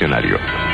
diccionario.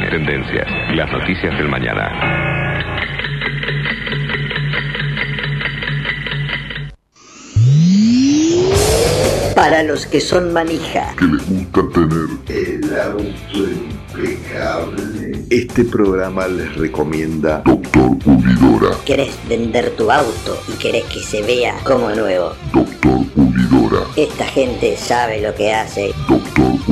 Tendencias. Las noticias del mañana. Para los que son manija. Que les gusta tener el auto impecable. Este programa les recomienda Doctor Pulidora. ¿Querés vender tu auto y querés que se vea como nuevo? Doctor Pulidora. Esta gente sabe lo que hace. Doctor Pulidora.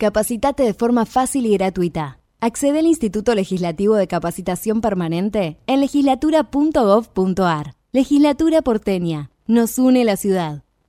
Capacitate de forma fácil y gratuita. Accede al Instituto Legislativo de Capacitación Permanente en legislatura.gov.ar. Legislatura porteña. Nos une la ciudad.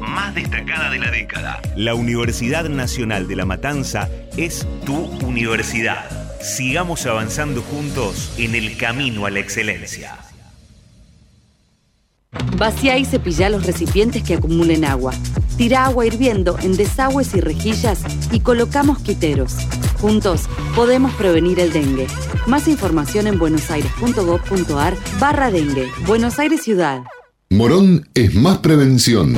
más destacada de la década. La Universidad Nacional de La Matanza es tu universidad. Sigamos avanzando juntos en el camino a la excelencia. Vacía y cepilla los recipientes que acumulen agua. Tira agua hirviendo en desagües y rejillas y colocamos quiteros. Juntos podemos prevenir el dengue. Más información en buenosaires.gov.ar barra dengue. Buenos Aires Ciudad. Morón es más prevención.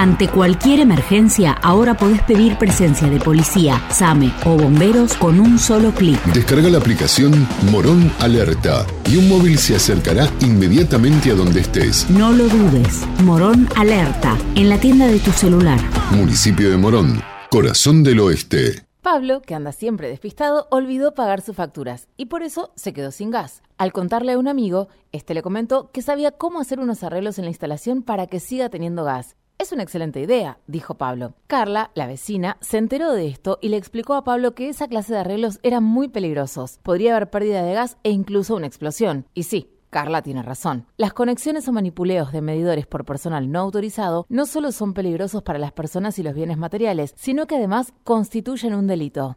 Ante cualquier emergencia, ahora podés pedir presencia de policía, SAME o bomberos con un solo clic. Descarga la aplicación Morón Alerta y un móvil se acercará inmediatamente a donde estés. No lo dudes. Morón Alerta, en la tienda de tu celular. Municipio de Morón, corazón del oeste. Pablo, que anda siempre despistado, olvidó pagar sus facturas y por eso se quedó sin gas. Al contarle a un amigo, este le comentó que sabía cómo hacer unos arreglos en la instalación para que siga teniendo gas. Es una excelente idea, dijo Pablo. Carla, la vecina, se enteró de esto y le explicó a Pablo que esa clase de arreglos eran muy peligrosos. Podría haber pérdida de gas e incluso una explosión. Y sí, Carla tiene razón. Las conexiones o manipuleos de medidores por personal no autorizado no solo son peligrosos para las personas y los bienes materiales, sino que además constituyen un delito.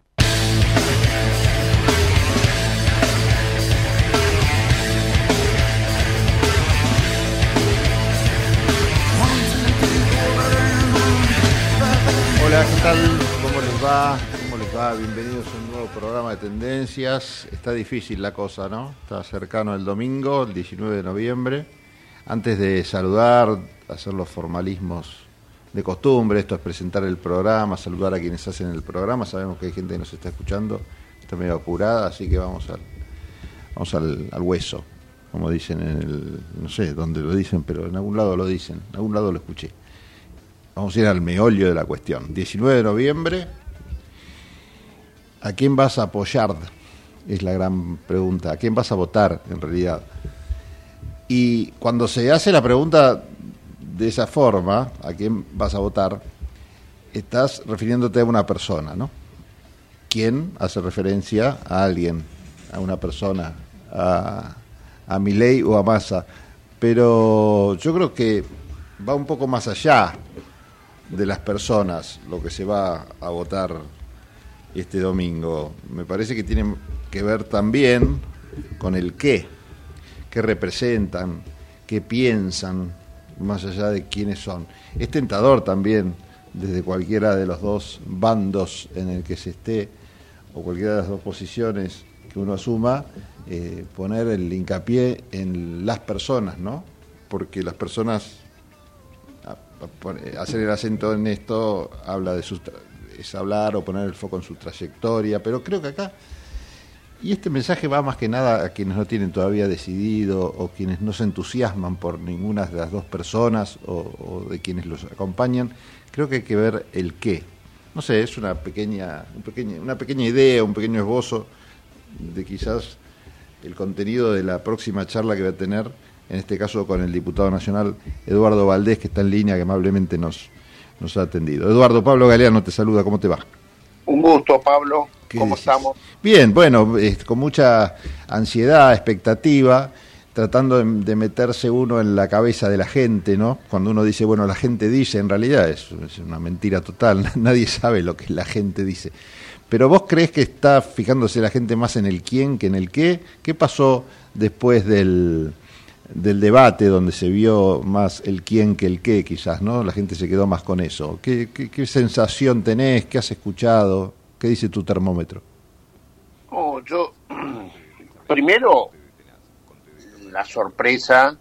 Hola, ¿qué tal? ¿Cómo les va? ¿Cómo les va? Bienvenidos a un nuevo programa de tendencias. Está difícil la cosa, ¿no? Está cercano el domingo, el 19 de noviembre. Antes de saludar, hacer los formalismos de costumbre, esto es presentar el programa, saludar a quienes hacen el programa. Sabemos que hay gente que nos está escuchando, está medio apurada, así que vamos al, vamos al, al hueso, como dicen en el, no sé dónde lo dicen, pero en algún lado lo dicen, en algún lado lo escuché. Vamos a ir al meollo de la cuestión. 19 de noviembre, ¿a quién vas a apoyar? Es la gran pregunta. ¿A quién vas a votar en realidad? Y cuando se hace la pregunta de esa forma, ¿a quién vas a votar? Estás refiriéndote a una persona, ¿no? ¿Quién hace referencia a alguien, a una persona, a, a Milei o a Massa, pero yo creo que va un poco más allá de las personas lo que se va a votar este domingo. Me parece que tiene que ver también con el qué, qué representan, qué piensan, más allá de quiénes son. Es tentador también, desde cualquiera de los dos bandos en el que se esté, o cualquiera de las dos posiciones que uno asuma, eh, poner el hincapié en las personas, ¿no? Porque las personas, hacer el acento en esto, habla de sus es hablar o poner el foco en su trayectoria, pero creo que acá y este mensaje va más que nada a quienes no tienen todavía decidido o quienes no se entusiasman por ninguna de las dos personas o, de quienes los acompañan. Creo que hay que ver el qué. No sé, es una pequeña, una pequeña idea, un pequeño esbozo de quizás el contenido de la próxima charla que va a tener, en este caso con el diputado nacional Eduardo Valdés, que está en línea, que amablemente nos, nos ha atendido. Eduardo, Pablo Galeano te saluda, ¿cómo te va? Un gusto, Pablo. ¿Cómo estamos? Bien, bueno, con mucha ansiedad, expectativa, tratando de, meterse uno en la cabeza de la gente, ¿no? Cuando uno dice, bueno, la gente dice, en realidad es, una mentira total, nadie sabe lo que la gente dice. Pero vos crees que está fijándose la gente más en el quién que en el qué? ¿Qué pasó después del, del debate donde se vio más el quién que el qué, quizás, ¿no? La gente se quedó más con eso. ¿Qué, qué sensación tenés? ¿Qué has escuchado? ¿Qué dice tu termómetro? Oh, yo, primero, la sorpresa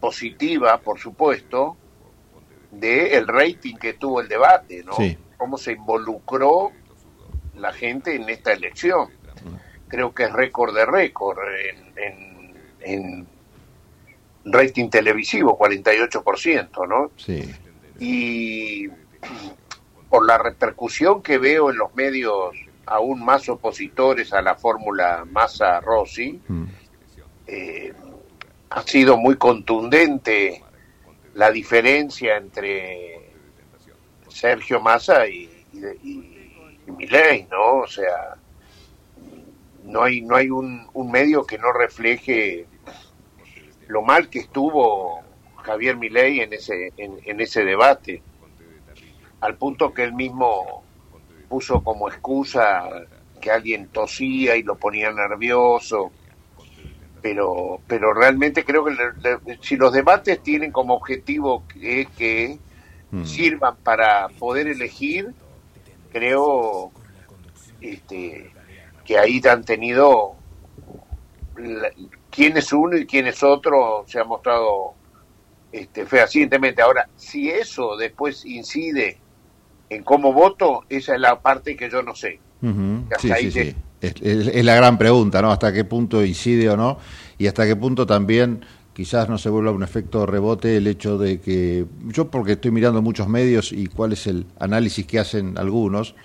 positiva, por supuesto, de el rating que tuvo el debate, ¿no? Cómo se involucró la gente en esta elección. Creo que es récord de récord en, en, rating televisivo, 48%, ¿no? Sí. Y por la repercusión que veo en los medios aún más opositores a la fórmula Massa-Rossi, mm. eh, ha sido muy contundente la diferencia entre Sergio Massa y, y, Milei, ¿no? O sea, no hay, no hay un, medio que no refleje lo mal que estuvo Javier Milei en ese, en ese debate al punto que él mismo puso como excusa que alguien tosía y lo ponía nervioso. Pero, pero realmente creo que si los debates tienen como objetivo que, que mm. sirvan para poder elegir, creo este, que ahí han tenido quién es uno y quién es otro, se ha mostrado este, fehacientemente. Ahora, si eso después incide en cómo voto, esa es la parte que yo no sé. sí, sí, sí. Es, la gran pregunta, ¿no? Hasta qué punto incide o no, y hasta qué punto también quizás no se vuelva un efecto rebote el hecho de que, yo porque estoy mirando muchos medios y cuál es el análisis que hacen algunos,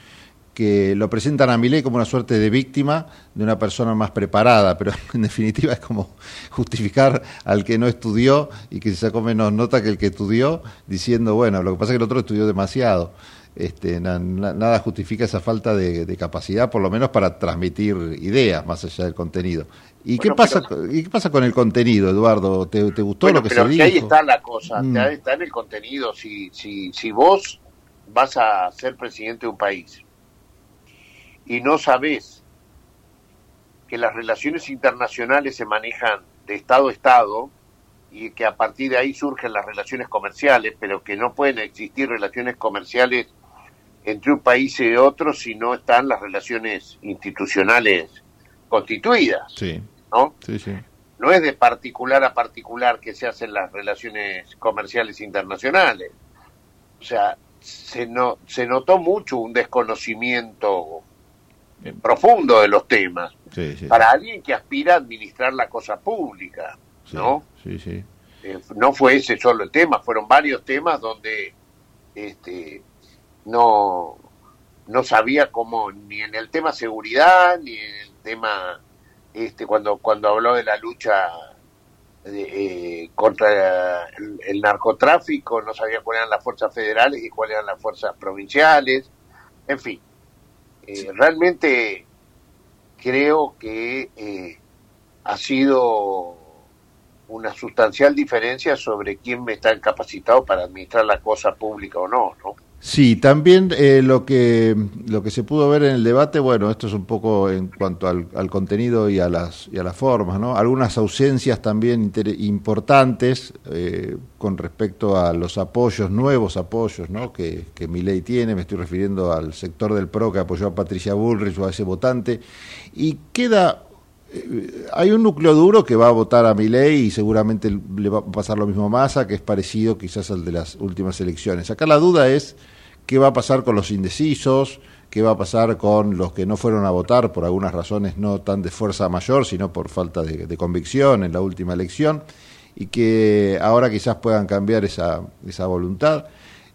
que lo presentan a Milei como una suerte de víctima de una persona más preparada, pero en definitiva es como justificar al que no estudió y que se sacó menos nota que el que estudió, diciendo, bueno, lo que pasa es que el otro estudió demasiado este, nada justifica esa falta de, capacidad, por lo menos para transmitir ideas más allá del contenido. ¿Y, qué, pasa, ¿y qué pasa con el contenido, Eduardo? ¿Te, gustó lo que se dijo? Ahí está la cosa, mm. está en el contenido. Si, si, si vos vas a ser presidente de un país y no sabés que las relaciones internacionales se manejan de Estado a Estado, y que a partir de ahí surgen las relaciones comerciales, pero que no pueden existir relaciones comerciales entre un país y otro si no están las relaciones institucionales constituidas. Sí. ¿no? Sí, sí. No es de particular a particular que se hacen las relaciones comerciales internacionales. O sea, se, no, se notó mucho un desconocimiento profundo de los temas para alguien que aspira a administrar la cosa pública, ¿no? Sí, sí. Eh, no fue ese solo el tema, fueron varios temas donde este, no, no sabía cómo, ni en el tema seguridad, ni en el tema, este, cuando, cuando habló de la lucha eh, contra el, narcotráfico, no sabía cuáles eran las fuerzas federales y cuáles eran las fuerzas provinciales, en fin, eh, realmente creo que eh, ha sido una sustancial diferencia sobre quién me está capacitado para administrar la cosa pública o no, ¿no? Sí, también eh, lo que lo que se pudo ver en el debate, bueno, esto es un poco en cuanto al, contenido y a las y a las formas, ¿no? Algunas ausencias también importantes eh, con respecto a los apoyos nuevos apoyos, ¿no? Que que ley tiene, me estoy refiriendo al sector del PRO que apoyó a Patricia Bullrich o a ese votante y queda hay un núcleo duro que va a votar a Milei y seguramente le va a pasar lo mismo a Massa, que es parecido quizás al de las últimas elecciones. Acá la duda es qué va a pasar con los indecisos, qué va a pasar con los que no fueron a votar por algunas razones no tan de fuerza mayor, sino por falta de, convicción en la última elección, y que ahora quizás puedan cambiar esa, esa voluntad.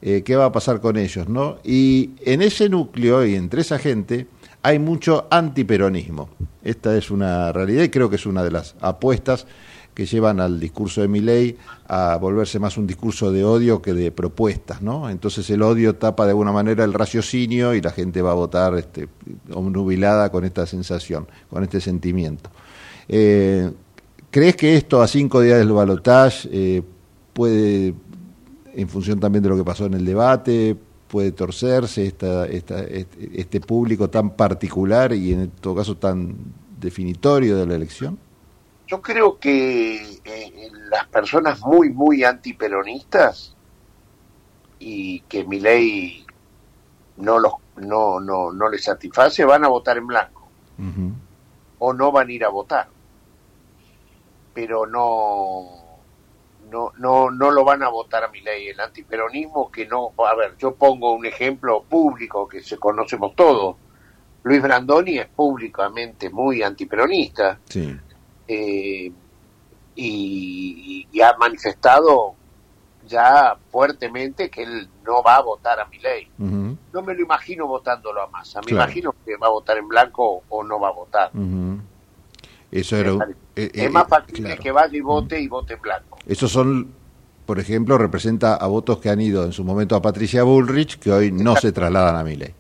Eh, ¿Qué va a pasar con ellos? ¿no? Y en ese núcleo y entre esa gente hay mucho antiperonismo. Esta es una realidad y creo que es una de las apuestas que llevan al discurso de Milei a volverse más un discurso de odio que de propuestas, ¿no? Entonces el odio tapa de alguna manera el raciocinio y la gente va a votar este, obnubilada con esta sensación, con este sentimiento. Eh, ¿Crees que esto a cinco días del balotaje eh, puede, en función también de lo que pasó en el debate, puede torcerse esta, este, este público tan particular y en todo caso tan definitorio de la elección? Yo creo que eh, las personas muy, muy antiperonistas y que mi ley no, los, no, no, no les satisface van a votar en blanco o no van a ir a votar. Pero no no, no, no lo van a votar a mi ley. El antiperonismo que no, a ver, yo pongo un ejemplo público que se conocemos todos. Luis Brandoni es públicamente muy antiperonista eh, y, ha manifestado ya fuertemente que él no va a votar a mi ley. No me lo imagino votándolo a Massa, me imagino que va a votar en blanco o no va a votar. Eso era, eh, es más fácil que vaya y vote y vote en blanco. Esos son, por ejemplo, representa a votos que han ido en su momento a Patricia Bullrich, que hoy no se trasladan a Miley.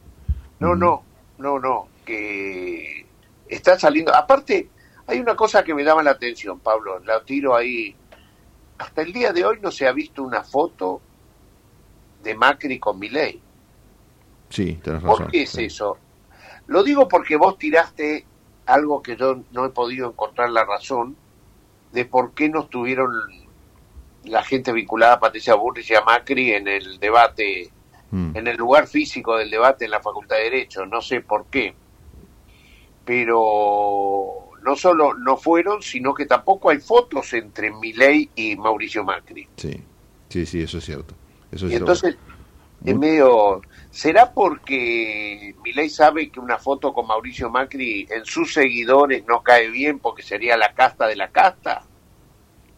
No, no, no, no, que está saliendo. Aparte, hay una cosa que me llama la atención, Pablo, la tiro ahí. Hasta el día de hoy no se ha visto una foto de Macri con Milei. Sí, tenés razón. ¿Por qué es eso? Lo digo porque vos tiraste algo que yo no he podido encontrar la razón de por qué no estuvieron la gente vinculada a Patricia Burris y a Macri en el debate, mm. en el lugar físico del debate en la Facultad de Derecho. No sé por qué. Pero no solo no fueron, sino que tampoco hay fotos entre Milei y Mauricio Macri. Sí, sí, sí, eso es cierto. Eso y entonces, en medio ¿Será porque Milei sabe que una foto con Mauricio Macri en sus seguidores no cae bien porque sería la casta de la casta?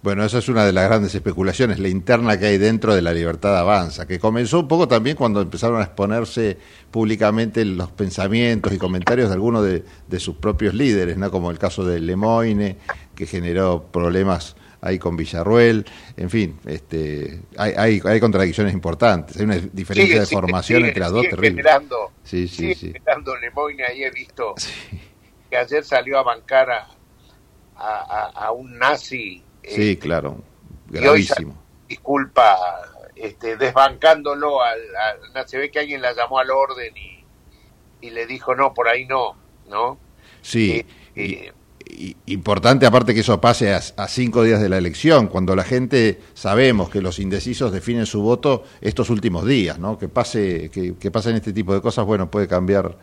Bueno, esa es una de las grandes especulaciones, la interna que hay dentro de la libertad avanza, que comenzó un poco también cuando empezaron a exponerse públicamente los pensamientos y comentarios de algunos de, de sus propios líderes, ¿no? como el caso de Lemoine, que generó problemas hay con Villarruel, en fin, este, hay, hay, contradicciones importantes, hay una diferencia de formación entre las dos terrible. Generando, sí, sí, sí. Lemoyne, ahí he visto que ayer salió a bancar a, a, un nazi. Sí, eh, claro, gravísimo. disculpa, este, desbancándolo al, al, se ve que alguien la llamó al orden y, y le dijo no, por ahí no, ¿no? Sí. Eh, eh, importante aparte que eso pase a, cinco días de la elección, cuando la gente sabemos que los indecisos definen su voto estos últimos días, ¿no? Que pase, que, que pasen este tipo de cosas, bueno, puede cambiar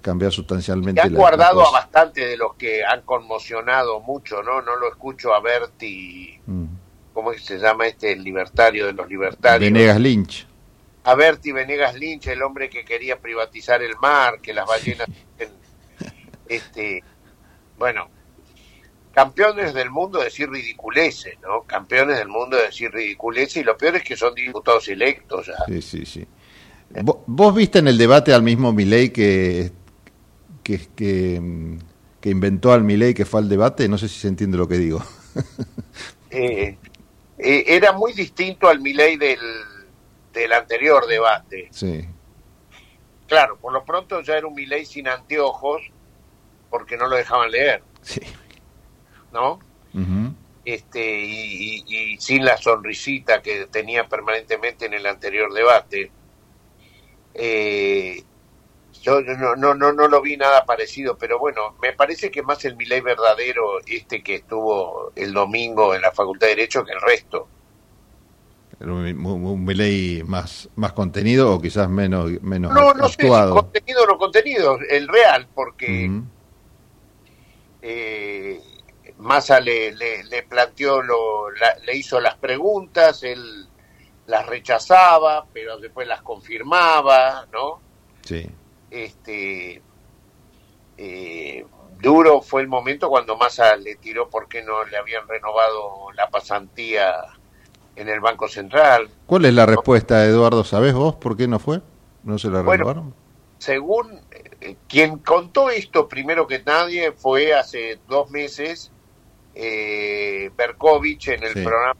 cambiar sustancialmente. Se han guardado a bastante de los que han conmocionado mucho, ¿no? No lo escucho a Berti, mm. ¿cómo se llama este? El libertario de los libertarios. Venegas Lynch. A Berti Venegas Lynch, el hombre que quería privatizar el mar, que las ballenas... este, bueno, campeones del mundo de decir ridiculeces, ¿no? Campeones del mundo de decir ridiculeces y lo peor es que son diputados electos ya. Sí, sí, sí. ¿Vos, viste en el debate al mismo Milei que, que, que, inventó al Milei que fue al debate? No sé si se entiende lo que digo. Eh, eh, era muy distinto al Milei del, del anterior debate. Sí. Claro, por lo pronto ya era un Milei sin anteojos porque no lo dejaban leer. Sí. ¿No? este y, y, sin la sonrisita que tenía permanentemente en el anterior debate. Eh, yo no, no, no, no lo vi nada parecido, pero bueno, me parece que más el Milei verdadero, este que estuvo el domingo en la Facultad de Derecho, que el resto. ¿Un Milei más, más contenido o quizás menos, menos no, no actuado? Sé contenido o no contenido, el real, porque eh, Massa le, le, planteó, lo, le hizo las preguntas, él las rechazaba, pero después las confirmaba, ¿no? Sí este eh, duro fue el momento cuando Massa le tiró porque no le habían renovado la pasantía en el Banco Central. ¿Cuál es la respuesta, Eduardo? ¿Sabés vos por qué no fue? ¿No se la renovaron? según eh, quien contó esto primero que nadie fue hace dos meses eh, Berkovich en el programa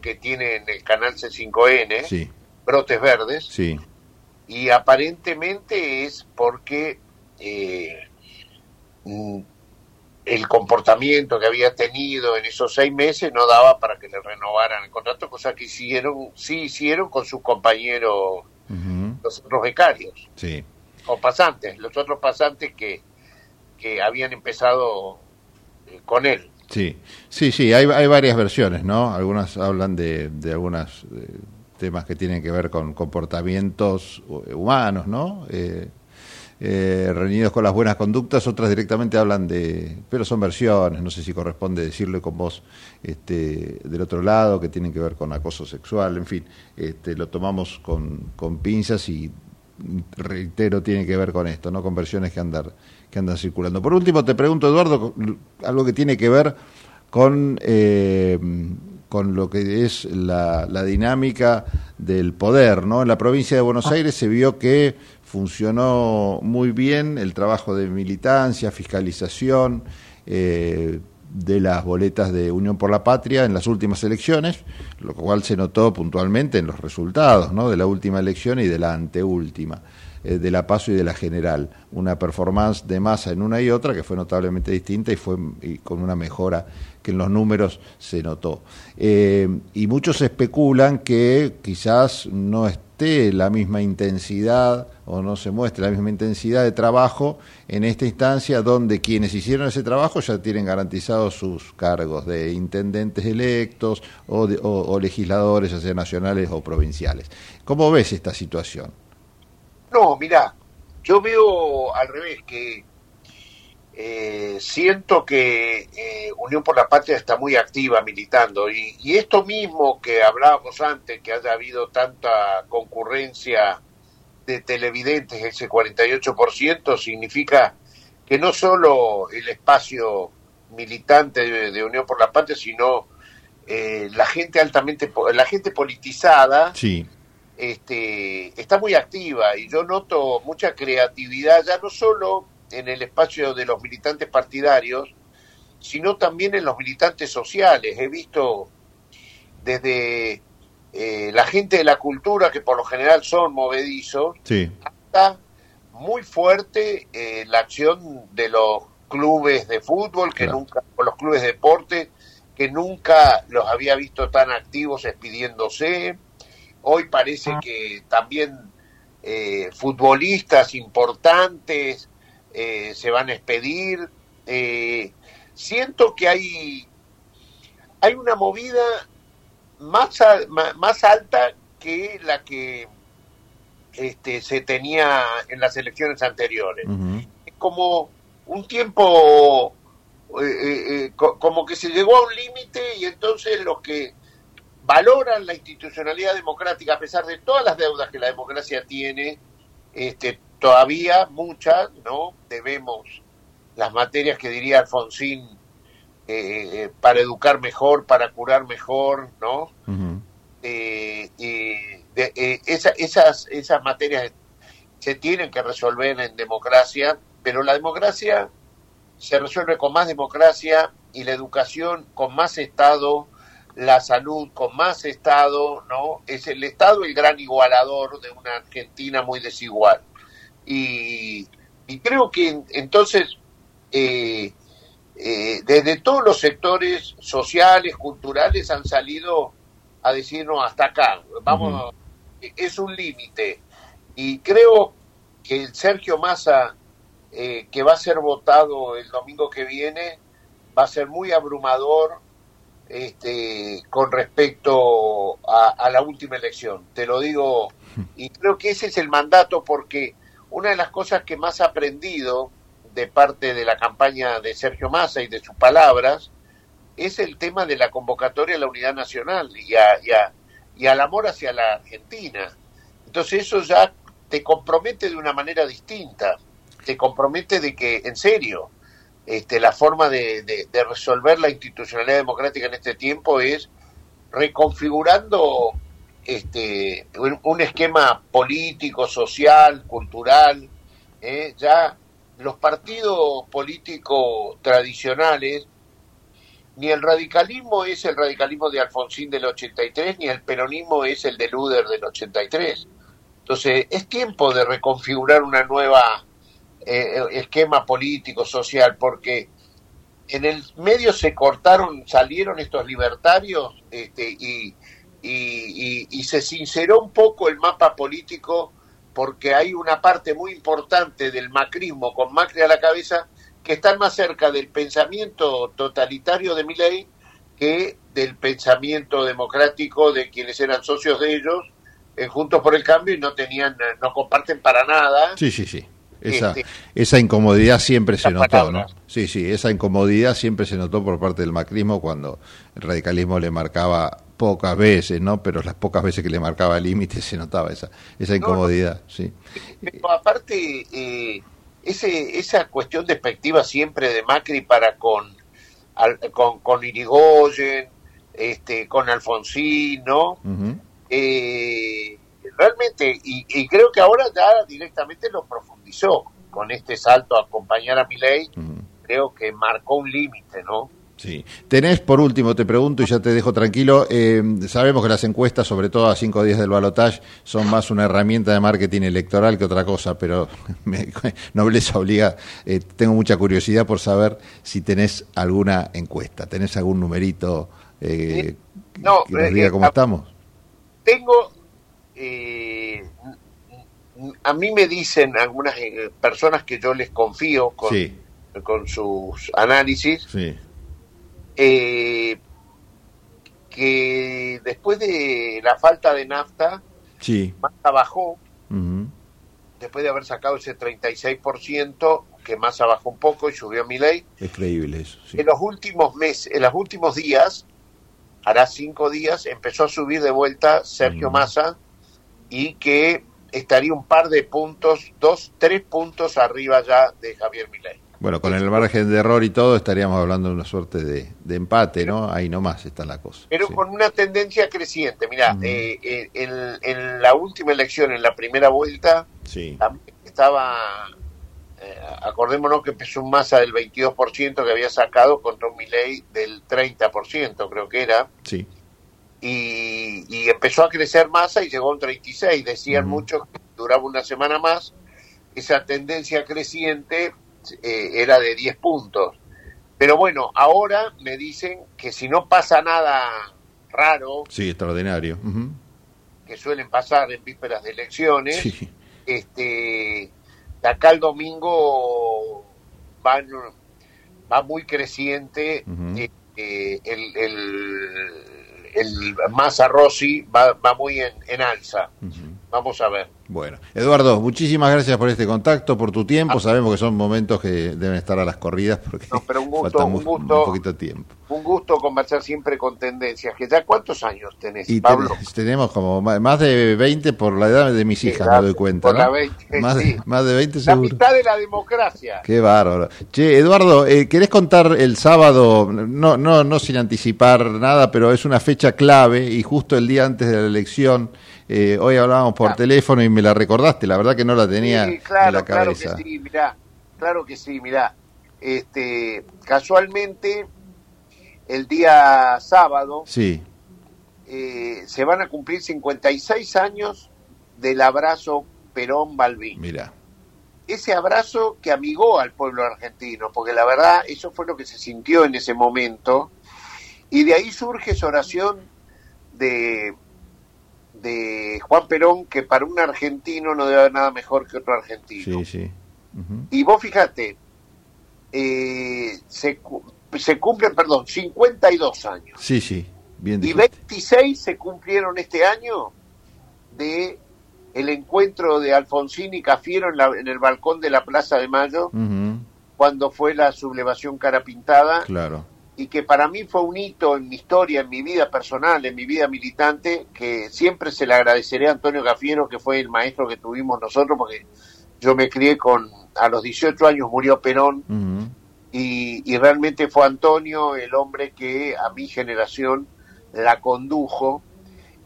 que tiene en el canal C5N, Brotes Verdes. Sí y aparentemente es porque eh, mm, el comportamiento que había tenido en esos seis meses no daba para que le renovaran el contrato, cosa que hicieron, sí hicieron con sus compañeros, los otros becarios, sí. o pasantes, los otros pasantes que, que habían empezado eh, con él. Sí, sí, sí, hay, hay varias versiones, ¿no? Algunas hablan de, de algunas temas que tienen que ver con comportamientos humanos, ¿no? Eh, eh, reunidos con las buenas conductas, otras directamente hablan de, pero son versiones, no sé si corresponde decirlo con vos este, del otro lado, que tienen que ver con acoso sexual, en fin, este, lo tomamos con, con pinzas y reitero, tiene que ver con esto, ¿no? con versiones que andan, que andan circulando. Por último, te pregunto, Eduardo, algo que tiene que ver con eh, con lo que es la, dinámica del poder. ¿no? En la provincia de Buenos Aires se vio que funcionó muy bien el trabajo de militancia, fiscalización eh, de las boletas de Unión por la Patria en las últimas elecciones, lo cual se notó puntualmente en los resultados ¿no? de la última elección y de la anteúltima. Eh, de la PASO y de la General. Una performance de masa en una y otra que fue notablemente distinta y fue con una mejora que en los números se notó. Eh, y muchos especulan que quizás no esté la misma intensidad o no se muestre la misma intensidad de trabajo en esta instancia donde quienes hicieron ese trabajo ya tienen garantizados sus cargos de intendentes electos o, o legisladores, ya sea nacionales o provinciales. ¿Cómo ves esta situación? No, mira, yo veo al revés, que eh, siento que eh, Unión por la Patria está muy activa militando y, esto mismo que hablábamos antes, que haya habido tanta concurrencia de televidentes, ese 48%, significa que no solo el espacio militante de, Unión por la Patria, sino eh, la gente altamente, la gente politizada, sí este, está muy activa y yo noto mucha creatividad, ya no solo en el espacio de los militantes partidarios, sino también en los militantes sociales. He visto desde eh, la gente de la cultura, que por lo general son movedizos, hasta muy fuerte eh, la acción de los clubes de fútbol, que nunca, o los clubes de deporte, que nunca los había visto tan activos expidiéndose Hoy parece ah. que también eh, futbolistas importantes eh, se van a expedir. Eh, siento que hay, hay una movida más, más alta que la que este, se tenía en las elecciones anteriores. Como un tiempo, como que se llegó a un límite y entonces los que valoran la institucionalidad democrática a pesar de todas las deudas que la democracia tiene, este, todavía muchas, ¿no? Debemos las materias que diría Alfonsín eh, eh, para educar mejor, para curar mejor, ¿no? Eh, esas, esas materias se tienen que resolver en democracia, pero la democracia se resuelve con más democracia y la educación con más Estado la salud con más Estado, ¿no? Es el Estado el gran igualador de una Argentina muy desigual. Y, creo que entonces eh, eh, desde todos los sectores sociales, culturales, han salido a decirnos hasta acá, vamos, es un límite. Y creo que el Sergio Massa, eh, que va a ser votado el domingo que viene, va a ser muy abrumador este, con respecto a, a la última elección. Te lo digo, y creo que ese es el mandato porque una de las cosas que más ha aprendido de parte de la campaña de Sergio Massa y de sus palabras es el tema de la convocatoria a la unidad nacional y, a, y, a- y al amor hacia la Argentina. Entonces eso ya te compromete de una manera distinta, te compromete de que, en serio, este, la forma de, de- resolver la institucionalidad democrática en este tiempo es reconfigurando este, un, un esquema político, social, cultural. ¿eh? Ya los partidos políticos tradicionales, ni el radicalismo es el radicalismo de Alfonsín del 83, ni el peronismo es el de Luder del 83. Entonces, es tiempo de reconfigurar una nueva eh, esquema político, social, porque en el medio se cortaron, salieron estos libertarios este, y, y, y- y se sinceró un poco el mapa político porque hay una parte muy importante del macrismo con Macri a la cabeza que están más cerca del pensamiento totalitario de Milei que del pensamiento democrático de quienes eran socios de ellos eh, juntos por el cambio y no tenían no comparten para nada Sí, sí, sí. Esa, esa incomodidad siempre se notó. ¿no? Sí, sí, esa incomodidad siempre se notó por parte del macrismo cuando el radicalismo le marcaba pocas veces, ¿no? Pero las pocas veces que le marcaba límites se notaba esa, esa incomodidad, sí. Pero aparte, eh, ese, esa cuestión despectiva siempre de Macri para con, al- con, con Irigoyen, este, con Alfonsín. Eh, realmente, y, y creo que ahora ya directamente lo profundizó con este salto a acompañar a Milei, creo que marcó un límite, ¿no? Sí. Tenés, por último, te pregunto y ya te dejo tranquilo, eh, sabemos que las encuestas, sobre todo a cinco días del balotaje, son más una herramienta de marketing electoral que otra cosa, pero me, nobleza obliga, eh, tengo mucha curiosidad por saber si tenés alguna encuesta, tenés algún numerito eh, No, que nos diga eh, cómo estamos. Tengo, eh, a mí me dicen algunas eh, personas que yo les confío con, Sí, con sus análisis, sí. eh, que después de la falta de nafta, Sí. Massa bajó, después de haber sacado ese 36%, que Massa bajó un poco y subió a mi ley. Es creíble eso. sí. En los últimos meses, en los últimos días, hará cinco días, empezó a subir de vuelta Sergio Massa y que estaría un par de puntos, dos, tres puntos arriba ya de Javier Milei. Bueno, con el margen de error y todo estaríamos hablando de una suerte de, de empate, ¿no? Ahí nomás está la cosa. Pero con una tendencia creciente. Mira, eh, eh, en, en la última elección, en la primera vuelta, Sí. también estaba, eh, acordémonos que empezó un masa del 22% que había sacado contra un Milei del 30%, creo que era. Sí. Y, y empezó a crecer masa y llegó a un 36. Decían Ujú. muchos que duraba una semana más. Esa tendencia creciente eh, era de 10 puntos. Pero bueno, ahora me dicen que si no pasa nada raro, Sí, extraordinario. Que suelen pasar en vísperas de elecciones, Sí. este, de acá al domingo van, va muy creciente eh, eh, el, el, el Massa Rossi va, va muy en, en alza. Vamos a ver. Bueno, Eduardo, muchísimas gracias por este contacto, por tu tiempo. Sabemos que son momentos que deben estar a las corridas porque pero un gusto, falta un gusto. poquito de tiempo. Un gusto conversar siempre con tendencias. que ¿Ya cuántos años tenés, Y Pablo? ten- tenemos como más de 20 por la edad de mis Sí, hijas, la- me doy cuenta. por ¿no? la 20, más, sí. de, más de 20 La seguro. mitad de la democracia. Qué bárbaro. Che, Eduardo, eh, ¿querés contar el sábado? No, no, no sin anticipar nada, pero es una fecha clave y justo el día antes de la elección. Eh, hoy hablábamos por teléfono y me la recordaste. La verdad que no la tenía Sí, claro, en la claro cabeza. que sí, mirá, claro que sí, mirá. Este, casualmente, el día sábado Sí, eh, se van a cumplir 56 años del abrazo Perón-Balbín. mira. ese abrazo que amigó al pueblo argentino, porque la verdad eso fue lo que se sintió en ese momento, y de ahí surge esa oración de, de Juan Perón, que para un argentino no debe haber nada mejor que otro argentino. Sí, sí. Y vos fíjate, eh, se, se cumplen, perdón, 52 años. Sí, sí, bien Y dijiste. 26 se cumplieron este año de el encuentro de Alfonsín y Cafiero en, la- en el balcón de la Plaza de Mayo, cuando fue la sublevación cara pintada, Claro. Y que para mí fue un hito en mi historia, en mi vida personal, en mi vida militante, que siempre se le agradeceré a Antonio Cafiero, que fue el maestro que tuvimos nosotros, porque yo me crié con, a los 18 años murió Perón, y realmente fue Antonio el hombre que a mi generación la condujo.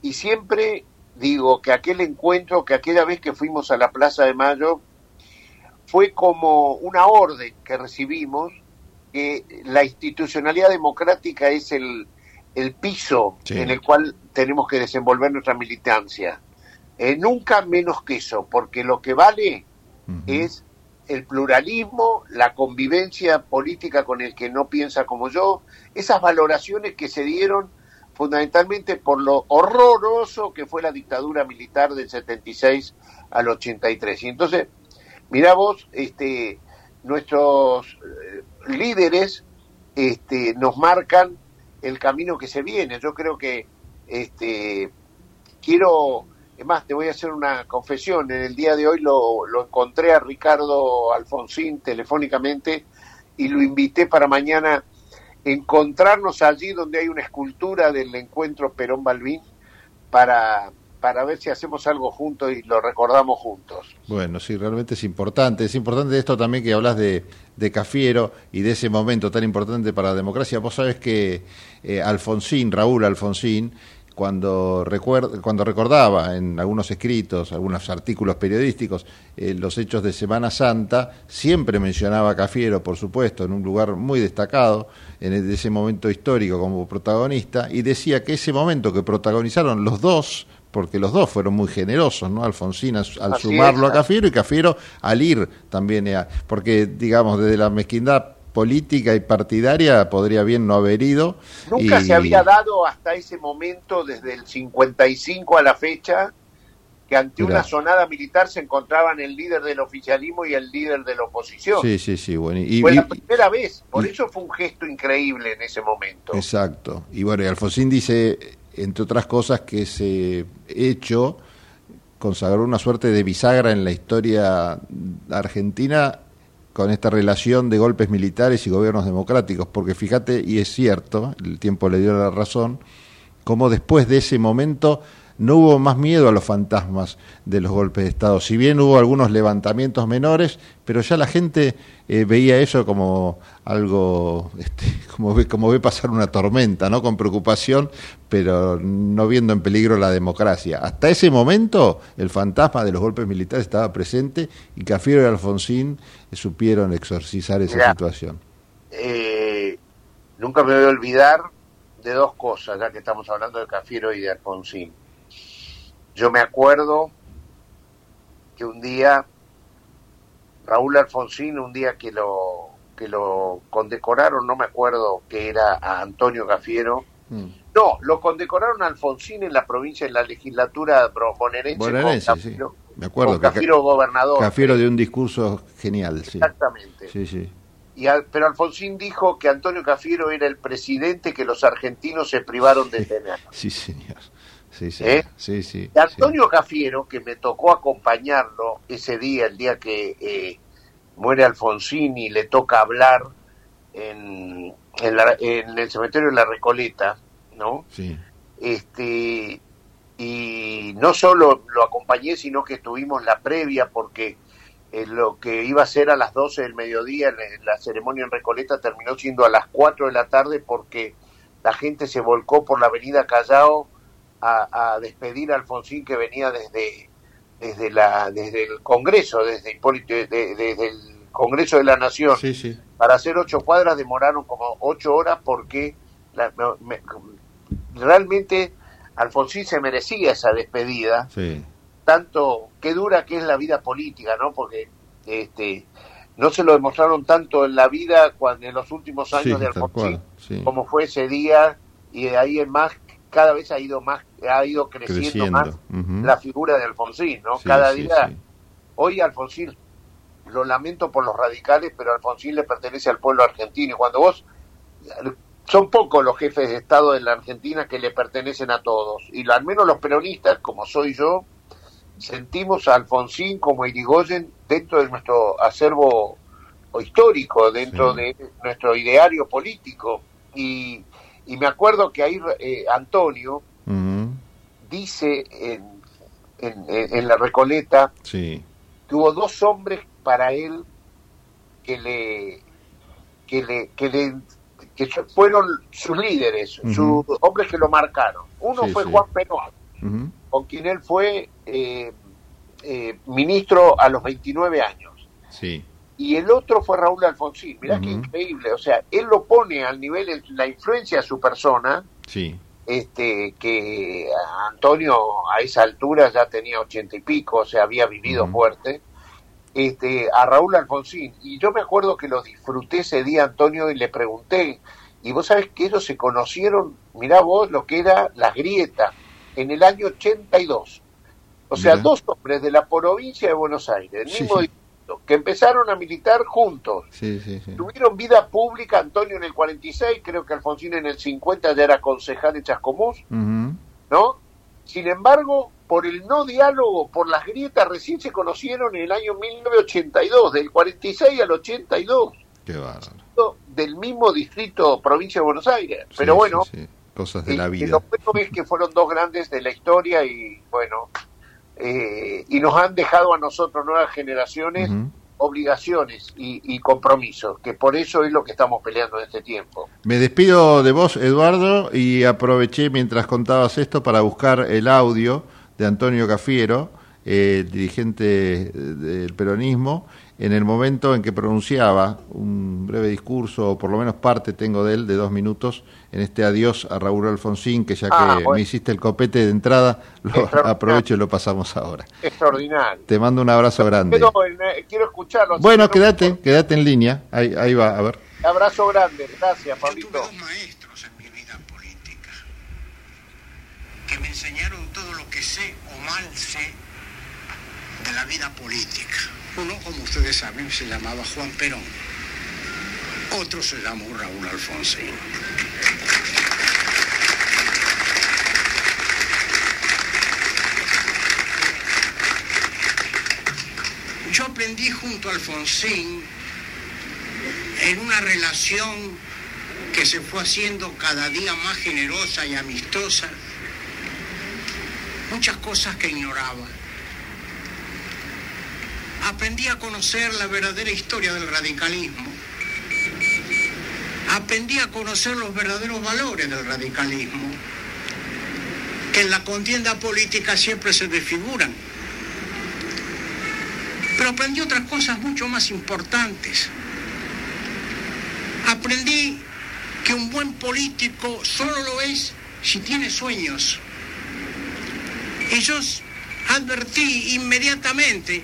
Y siempre digo que aquel encuentro, que aquella vez que fuimos a la Plaza de Mayo fue como una orden que recibimos, que la institucionalidad democrática es el, el piso Sí. en el cual tenemos que desenvolver nuestra militancia. Eh, nunca menos que eso, porque lo que vale es el pluralismo, la convivencia política con el que no piensa como yo, esas valoraciones que se dieron fundamentalmente por lo horroroso que fue la dictadura militar del 76 al 83. Y entonces, mira vos, este, nuestros líderes este, nos marcan el camino que se viene. Yo creo que este, quiero, es más, te voy a hacer una confesión. En el día de hoy lo, lo encontré a Ricardo Alfonsín telefónicamente y lo invité para mañana encontrarnos allí donde hay una escultura del encuentro Perón-Balbín para, para ver si hacemos algo juntos y lo recordamos juntos. Bueno, sí, realmente es importante. Es importante esto también que hablas de, de Cafiero y de ese momento tan importante para la democracia. Vos sabés que eh, Alfonsín, Raúl Alfonsín, cuando, recuer- cuando recordaba en algunos escritos, algunos artículos periodísticos, eh, los hechos de Semana Santa, siempre mencionaba a Cafiero, por supuesto, en un lugar muy destacado en ese momento histórico como protagonista, y decía que ese momento que protagonizaron los dos, porque los dos fueron muy generosos, ¿no? Alfonsín al, sumarlo es. a Cafiero y Cafiero al ir también, a- porque digamos, desde la mezquindad política y partidaria podría bien no haber ido. Nunca y- se había dado hasta ese momento, desde el 55 a la fecha, que ante Mirá. una sonada militar se encontraban el líder del oficialismo y el líder de la oposición. Sí, sí, sí, bueno. Y, fue y- la primera vez, por eso fue un gesto increíble en ese momento. Exacto. Y bueno, y Alfonsín dice, entre otras cosas, que ese hecho consagró una suerte de bisagra en la historia argentina con esta relación de golpes militares y gobiernos democráticos, porque fíjate, y es cierto, el tiempo le dio la razón, como después de ese momento no hubo más miedo a los fantasmas de los golpes de Estado. Si bien hubo algunos levantamientos menores, pero ya la gente eh, veía eso como algo, este, como, ve, como ve pasar una tormenta, ¿no? Con preocupación, pero no viendo en peligro la democracia. Hasta ese momento el fantasma de los golpes militares estaba presente y Cafiero y Alfonsín eh, supieron exorcizar esa Mirá. situación. Eh, nunca me voy a olvidar de dos cosas, ya que estamos hablando de Cafiero y de Alfonsín. Yo me acuerdo que un día Raúl Alfonsín, un día que lo que lo condecoraron, no me acuerdo que era a Antonio Cafiero. No, lo condecoraron a Alfonsín en la provincia, en la legislatura bro- bonaerense. con Bonaerense, sí. Cafiero- Me acuerdo con que Cafiero gobernador. Cafiero dio un discurso genial, sí. Exactamente. Sí, sí. Y pero Alfonsín dijo que Antonio Cafiero era el presidente que los argentinos se privaron de tener. Sí, señor. Sí, sí. ¿Eh? Sí, sí. Y Antonio Cafiero, que me tocó acompañarlo ese día, el día que eh, muere Alfonsín y le toca hablar en, en, la- en el cementerio de la Recoleta, ¿no? Sí. Este, y no solo lo acompañé, sino que tuvimos la previa porque eh, lo que iba a ser a las 12 del mediodía, la, la ceremonia en Recoleta terminó siendo a las 4 de la tarde porque la gente se volcó por la avenida Callao a, a despedir a Alfonsín que venía desde desde la desde el Congreso, desde Hipólito, de- de- desde el Congreso de la Nación. Sí, sí. Para hacer ocho cuadras demoraron como ocho horas porque la- me- me- realmente Alfonsín se merecía esa despedida Sí. tanto qué dura que es la vida política, ¿no? Porque este, no se lo demostraron tanto en la vida cuando en los últimos años Sí, de Alfonsín cual, sí. como fue ese día y de ahí en más cada vez ha ido más ha ido creciendo, Creciendo, más la figura de Alfonsín no Sí, cada sí, día sí. hoy Alfonsín lo lamento por los radicales pero Alfonsín le pertenece al pueblo argentino. Y cuando vos son pocos los jefes de Estado de la Argentina que le pertenecen a todos. Y al menos los peronistas como soy yo sentimos a Alfonsín como Irigoyen dentro de nuestro acervo histórico, dentro de nuestro ideario político. Y, y me acuerdo que ahí eh, Antonio dice en, en- en- la Recoleta Sí, que hubo dos hombres para él que le que le que le que fueron sus líderes, sus hombres que lo marcaron. Uno Sí, fue sí. Juan Ujú. con quien él fue eh, eh, ministro a los 29 años. sí, Y el otro fue Raúl Alfonsín. Mirá qué increíble. O sea, él lo pone al nivel la influencia de su persona, sí. este, que Antonio a esa altura ya tenía ochenta y pico, o sea, había vivido fuerte, este, a Raúl Alfonsín. Y yo me acuerdo que lo disfruté ese día, Antonio, y le pregunté, y vos sabés que ellos se conocieron, mirá vos lo que era las grietas, en el año 82. O sea, dos hombres de la provincia de Buenos Aires, el mismo sí. Que empezaron a militar juntos. Sí, sí, sí. Tuvieron vida pública, Antonio en el 46, creo que Alfonsín en el 50 ya era concejal en Chascomús. ¿no? Sin embargo, por el no diálogo, por las grietas, recién se conocieron en el año 1982, del 46 al 82, Qué bárbaro. del mismo distrito, provincia de Buenos Aires. Pero bueno. Cosas de y- la y vida. lo que fueron dos grandes de la historia y bueno, eh, y nos han dejado a nosotros, nuevas generaciones, obligaciones y, y compromisos, que por eso es lo que estamos peleando en este tiempo. Me despido de vos, Eduardo, y aproveché mientras contabas esto para buscar el audio de Antonio Cafiero, eh, dirigente del peronismo, en el momento en que pronunciaba un breve discurso, o por lo menos parte tengo de él, de dos minutos, en este adiós a Raúl Alfonsín, que ya que Ah, bueno. me hiciste el copete de entrada, lo aprovecho y lo pasamos ahora. Extraordinario. Te mando un abrazo grande. Pero, eh, quiero escucharlo. Bueno, que no- quédate, quédate en línea. Ahí, ahí va, a ver. Abrazo grande, gracias, Pablito. maestros en mi vida política que me enseñaron todo lo que sé o mal sé de la vida política. Uno, como ustedes saben, se llamaba Juan Perón. Otro se llamó Raúl Alfonsín. Yo aprendí junto a Alfonsín en una relación que se fue haciendo cada día más generosa y amistosa, muchas cosas que ignoraba. Aprendí a conocer la verdadera historia del radicalismo. Aprendí a conocer los verdaderos valores del radicalismo, que en la contienda política siempre se desfiguran. Pero aprendí otras cosas mucho más importantes. Aprendí que un buen político solo lo es si tiene sueños. Y yo s- advertí inmediatamente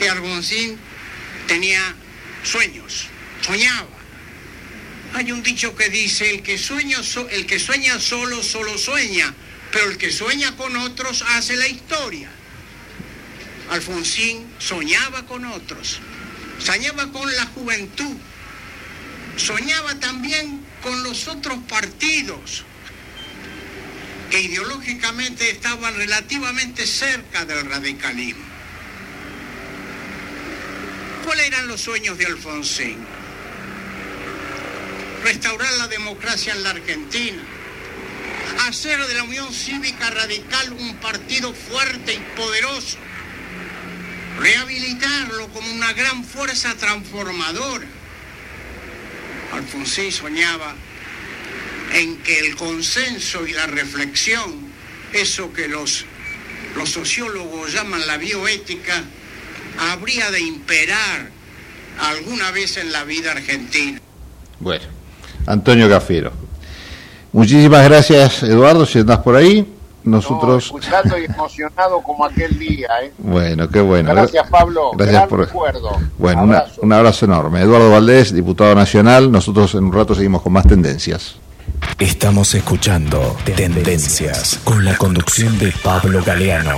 que Alfonsín tenía sueños, soñaba. Hay un dicho que dice, el que, el que sueña solo, solo sueña, pero el que sueña con otros hace la historia. Alfonsín soñaba con otros, soñaba con la juventud, soñaba también con los otros partidos que ideológicamente estaban relativamente cerca del radicalismo. ¿Cuáles eran los sueños de Alfonsín? Restaurar la democracia en la Argentina, hacer de la Unión Cívica Radical un partido fuerte y poderoso, rehabilitarlo como una gran fuerza transformadora. Alfonsín soñaba en que el consenso y la reflexión, eso que los, los sociólogos llaman la bioética, habría de imperar alguna vez en la vida argentina. Bueno, Antonio Cafiero. Muchísimas gracias, Eduardo, si andás por ahí. nosotros... escuchando y emocionado como aquel día. ¿eh? Bueno, qué bueno. Gracias, Pablo. Gracias Gran por... recuerdo. Bueno, una- un abrazo enorme. Eduardo Valdés, diputado nacional. Nosotros en un rato seguimos con más tendencias. Estamos escuchando Tendencias con la conducción de Pablo Galeano.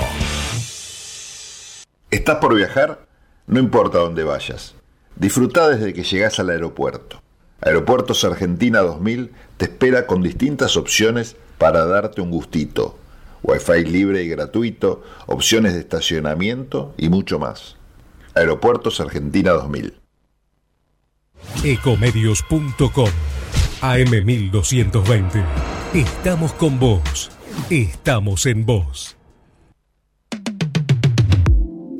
¿Estás por viajar? No importa dónde vayas. Disfruta desde que llegas al aeropuerto. Aeropuertos Argentina 2000 te espera con distintas opciones para darte un gustito. Wi-Fi libre y gratuito, opciones de estacionamiento y mucho más. Aeropuertos Argentina 2000. Ecomedios.com AM1220. Estamos con vos. Estamos en vos.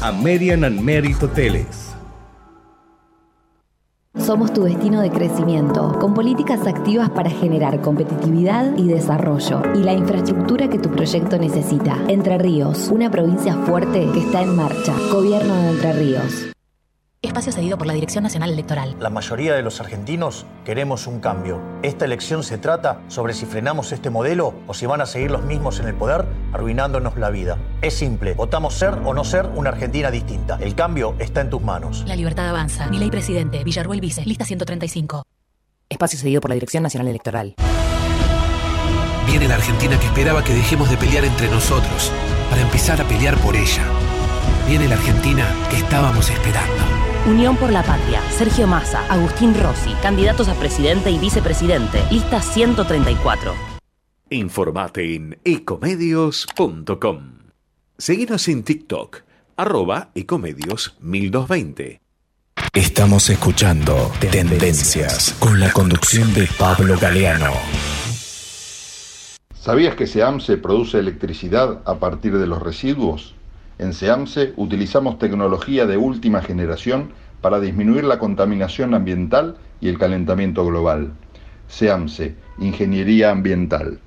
American and Merit Hoteles. Somos tu destino de crecimiento, con políticas activas para generar competitividad y desarrollo, y la infraestructura que tu proyecto necesita. Entre Ríos, una provincia fuerte que está en marcha. Gobierno de Entre Ríos. Espacio cedido por la Dirección Nacional Electoral. La mayoría de los argentinos queremos un cambio. Esta elección se trata sobre si frenamos este modelo o si van a seguir los mismos en el poder arruinándonos la vida. Es simple, votamos ser o no ser una Argentina distinta. El cambio está en tus manos. La libertad avanza. Mi ley presidente. Villarruel Vice. Lista 135. Espacio cedido por la Dirección Nacional Electoral. Viene la Argentina que esperaba que dejemos de pelear entre nosotros para empezar a pelear por ella. Viene la Argentina que estábamos esperando. Unión por la Patria, Sergio Massa, Agustín Rossi, candidatos a presidente y vicepresidente, lista 134. Informate en ecomedios.com. Seguinos en TikTok, arroba ecomedios 1220. Estamos escuchando Tendencias con la conducción de Pablo Galeano. ¿Sabías que SEAMSE produce electricidad a partir de los residuos? En SEAMSE utilizamos tecnología de última generación para disminuir la contaminación ambiental y el calentamiento global. SEAMSE, Ingeniería Ambiental.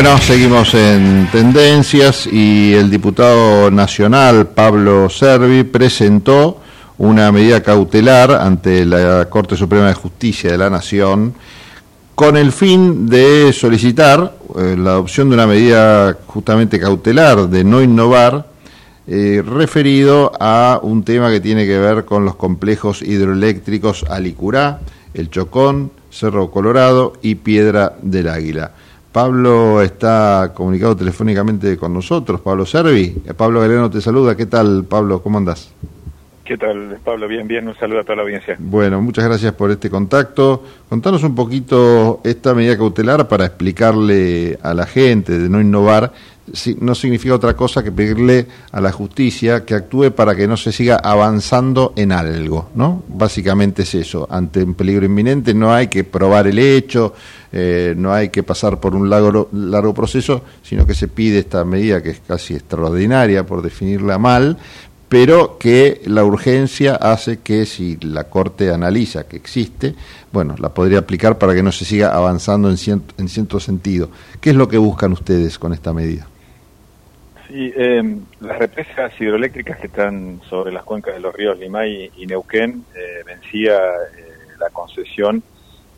Bueno, seguimos en tendencias y el diputado nacional Pablo Servi presentó una medida cautelar ante la Corte Suprema de Justicia de la Nación con el fin de solicitar eh, la adopción de una medida justamente cautelar de no innovar eh, referido a un tema que tiene que ver con los complejos hidroeléctricos Alicurá, El Chocón, Cerro Colorado y Piedra del Águila. Pablo está comunicado telefónicamente con nosotros, Pablo Servi. Eh, Pablo Galeno te saluda. ¿Qué tal, Pablo? ¿Cómo andás? ¿Qué tal, Pablo? Bien, bien. Un saludo a toda la audiencia. Bueno, muchas gracias por este contacto. Contanos un poquito esta medida cautelar para explicarle a la gente de no innovar. No significa otra cosa que pedirle a la justicia que actúe para que no se siga avanzando en algo, ¿no? Básicamente es eso. Ante un peligro inminente no hay que probar el hecho, eh, no hay que pasar por un largo, largo proceso, sino que se pide esta medida que es casi extraordinaria por definirla mal, pero que la urgencia hace que si la Corte analiza que existe, bueno, la podría aplicar para que no se siga avanzando en cierto, en cierto sentido. ¿Qué es lo que buscan ustedes con esta medida? Sí, eh, las represas hidroeléctricas que están sobre las cuencas de los ríos Limay y Neuquén eh, vencía eh, la concesión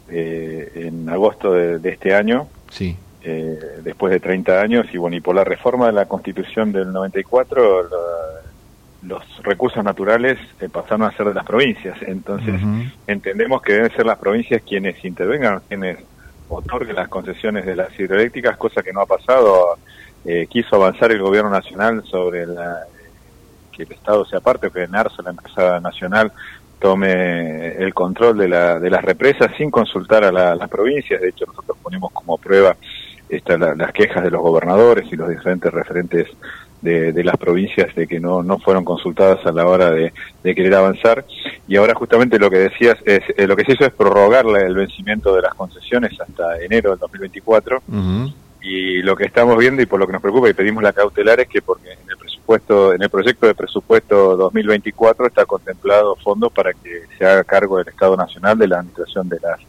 eh, en agosto de, de este año, Sí. eh, después de 30 años, y bueno, y por la reforma de la Constitución del 94, la- los recursos naturales eh, pasaron a ser de las provincias. Entonces, entendemos que deben ser las provincias quienes intervengan, quienes otorguen las concesiones de las hidroeléctricas, cosa que no ha pasado. Eh, quiso avanzar el gobierno nacional sobre la, que el Estado sea parte, o que NARSO, la empresa nacional, tome el control de, la, de las represas sin consultar a la- las provincias. De hecho, nosotros ponemos como prueba esta, la- las quejas de los gobernadores y los diferentes referentes de, de las provincias de que no, no fueron consultadas a la hora de, de querer avanzar. Y ahora justamente lo que decías es, eh, lo que se hizo es prorrogar el vencimiento de las concesiones hasta enero del 2024 y lo que estamos viendo y por lo que nos preocupa y pedimos la cautelar es que porque en el presupuesto en el proyecto de presupuesto 2024 está contemplado fondos para que se haga cargo del Estado Nacional de la administración de las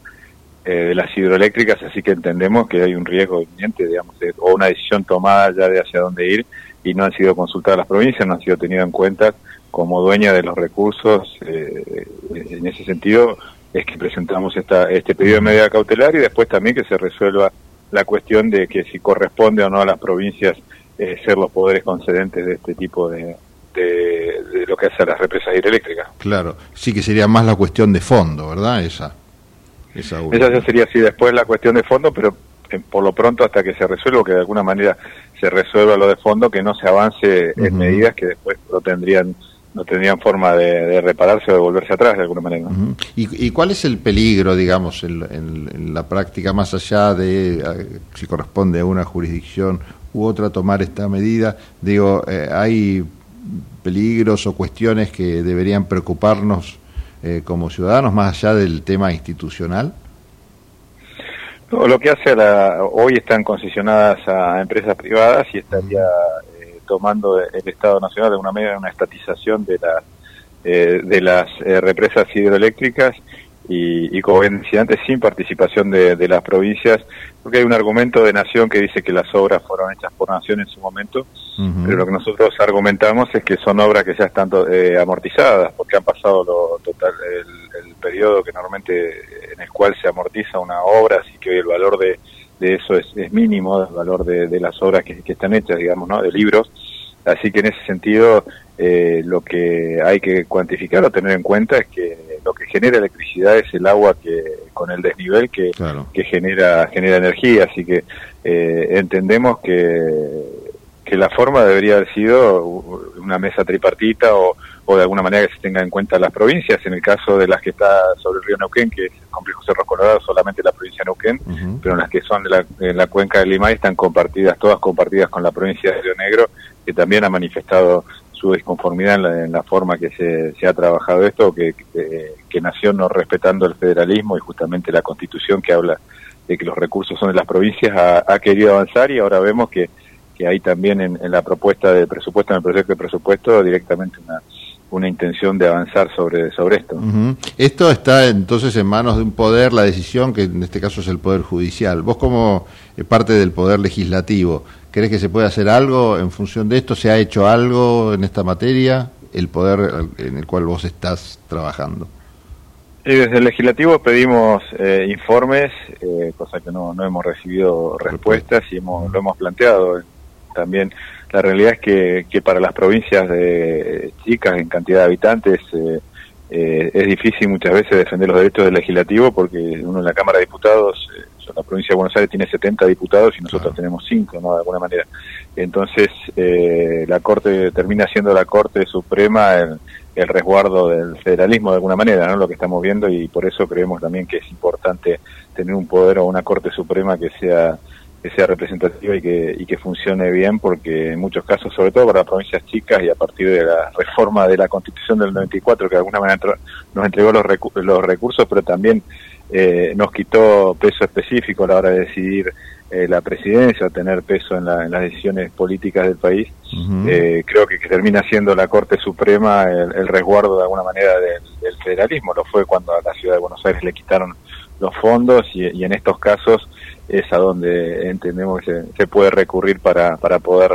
eh, de las hidroeléctricas. Así que entendemos que hay un riesgo inminente digamos de- o una decisión tomada ya de hacia dónde ir y no han sido consultadas las provincias no han sido tenidas en cuenta como dueña de los recursos eh, en ese sentido es que presentamos esta, este pedido de medida cautelar y después también que se resuelva la cuestión de que si corresponde o no a las provincias eh, ser los poderes concedentes de este tipo de, de, de lo que hace a las represas hidroeléctricas. Claro, sí que sería más la cuestión de fondo, ¿verdad? Esa. Esa, Esa ya sería así después la cuestión de fondo, pero eh, por lo pronto hasta que se resuelva, que de alguna manera se resuelva lo de fondo, que no se avance en medidas que después no tendrían no tendrían forma de, de repararse o de volverse atrás de alguna manera. ¿Y, y cuál es el peligro, digamos, en, en- en la práctica, más allá de si corresponde a una jurisdicción u otra tomar esta medida? Digo, eh, ¿hay peligros o cuestiones que deberían preocuparnos eh, como ciudadanos, más allá del tema institucional? Lo que hace a la, hoy están concesionadas a empresas privadas y estaría eh, tomando el Estado Nacional de alguna manera una estatización de, la, eh, de las eh, represas hidroeléctricas y, y como bien decía antes, sin participación de, de las provincias, porque hay un argumento de Nación que dice que las obras fueron hechas por Nación en su momento, pero lo que nosotros argumentamos es que son obras que ya están eh, amortizadas, porque han pasado lo total el, el periodo que normalmente en el cual se amortiza una obra, así que hoy el valor de, de eso es, es mínimo, el valor de, de las obras que, que están hechas, digamos, ¿no? de libros. Así que en ese sentido, eh, lo que hay que cuantificar o tener en cuenta es que lo que genera electricidad es el agua que con el desnivel que, que genera genera energía. Así que eh, entendemos que que la forma debería haber sido una mesa tripartita o, o de alguna manera que se tenga en cuenta las provincias. En el caso de las que está sobre el río Neuquén, que es el complejo Cerro Colorado, solamente la provincia de Neuquén, pero en las que son de la, en la cuenca del Limay están compartidas, todas compartidas con la provincia de Río Negro, que también ha manifestado su disconformidad en la, en la forma que se, se ha trabajado esto, que, que, que nació no respetando el federalismo y justamente la constitución que habla de que los recursos son de las provincias, ha, ha querido avanzar y ahora vemos que que hay también en, en la propuesta de presupuesto, en el proyecto de presupuesto, directamente una, una intención de avanzar sobre, sobre esto. Esto está entonces en manos de un poder, la decisión, que en este caso es el Poder Judicial. Vos como eh, parte del Poder Legislativo, ¿crees que se puede hacer algo en función de esto? ¿Se ha hecho algo en esta materia? El poder en el cual vos estás trabajando. Y desde el legislativo pedimos eh, informes, eh, cosa que no, no hemos recibido respuestas y hemos, lo hemos planteado. También la realidad es que, que para las provincias de chicas en cantidad de habitantes eh, eh, es difícil muchas veces defender los derechos del legislativo porque uno en la Cámara de Diputados, eh, la provincia de Buenos Aires tiene 70 diputados y nosotros tenemos 5, ¿no? De alguna manera. Entonces, eh, la Corte termina siendo la Corte Suprema el, el resguardo del federalismo de alguna manera, ¿no? Lo que estamos viendo y por eso creemos también que es importante tener un poder o una Corte Suprema que sea que sea representativa y que, y que funcione bien, porque en muchos casos, sobre todo para las provincias chicas y a partir de la reforma de la Constitución del 94, que de alguna manera nos entregó los, recu- los recursos, pero también eh, nos quitó peso específico a la hora de decidir eh, la presidencia, tener peso en, la- en las decisiones políticas del país. Eh, creo que, que termina siendo la Corte Suprema el, el resguardo de alguna manera del, del federalismo. Lo fue cuando a la ciudad de Buenos Aires le quitaron los fondos y, y en estos casos es a donde entendemos que se, puede recurrir para, para poder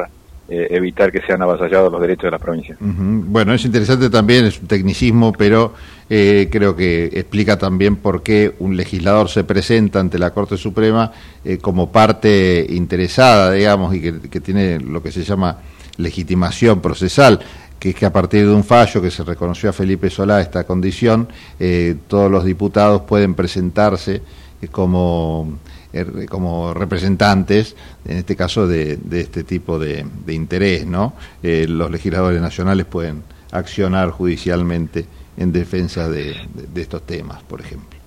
eh, evitar que sean avasallados los derechos de las provincias. Bueno, es interesante también, es un tecnicismo, pero eh, creo que explica también por qué un legislador se presenta ante la Corte Suprema eh, como parte interesada, digamos, y que, que tiene lo que se llama legitimación procesal. Que es que a partir de un fallo que se reconoció a Felipe Solá esta condición, eh, todos los diputados pueden presentarse eh, como, eh, como representantes, en este caso de, de este tipo de, de interés, ¿no? Eh, los legisladores nacionales pueden accionar judicialmente en defensa de, de- estos temas, por ejemplo.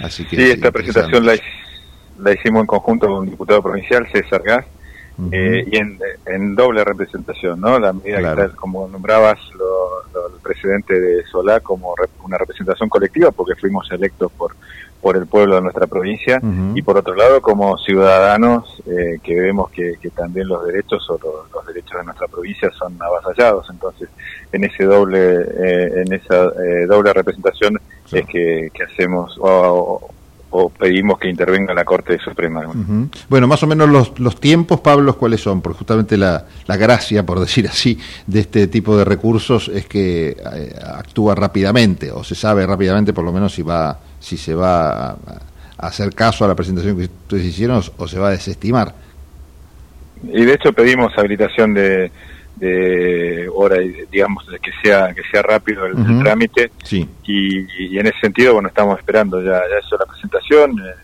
Así que Sí, es esta presentación la, la hicimos en conjunto con un diputado provincial, César Gas, eh, y en, en doble representación, ¿no? La medida Claro. que está, como nombrabas lo- lo- el presidente de Solá como rep- una representación colectiva, porque fuimos electos por por el pueblo de nuestra provincia y por otro lado como ciudadanos eh, que vemos que, que también los derechos o lo- los derechos de nuestra provincia son avasallados entonces en ese doble eh, en esa eh, doble representación es que, que hacemos o, o- o pedimos que intervenga la Corte Suprema Ujú. Bueno, más o menos los, los tiempos, Pablo, ¿cuáles son? Porque justamente la, la gracia, por decir así, de este tipo de recursos es que eh, actúa rápidamente, o se sabe rápidamente por lo menos si va si se va a, a hacer caso a la presentación que ustedes hicieron o se va a desestimar. y de hecho pedimos habilitación de, de hora digamos de que sea que sea rápido el, trámite. Sí. y, y en ese sentido bueno estamos esperando ya ya hizo la presentación eh,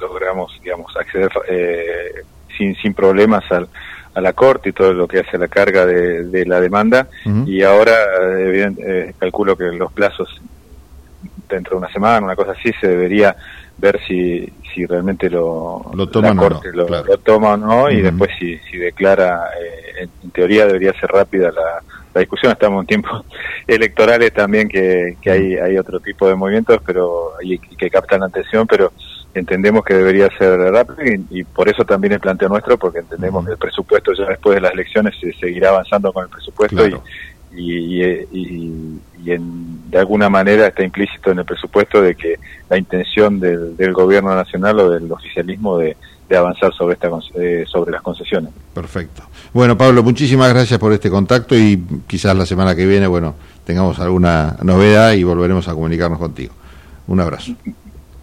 logramos digamos acceder eh, sin sin problemas al, a la corte y todo lo que hace la carga de, de la demanda. Y ahora eh, calculo que los plazos dentro de una semana una cosa así se debería ver si si realmente lo, Lo toman la o no, lo, claro. lo toma o no y después si, si declara eh, en, teoría debería ser rápida la, la discusión estamos en tiempos electorales también que, que hay hay otro tipo de movimientos pero y, que captan la atención pero entendemos que debería ser rápido y, y por eso también el planteo nuestro porque entendemos que el presupuesto ya después de las elecciones se seguirá avanzando con el presupuesto Claro. y, y, y- y en- de alguna manera está implícito en el presupuesto de que la intención del, del gobierno nacional o del oficialismo de, de avanzar sobre esta eh, sobre las concesiones. Perfecto. Bueno, Pablo, muchísimas gracias por este contacto y quizás la semana que viene, bueno, tengamos alguna novedad y volveremos a comunicarnos contigo. Un abrazo.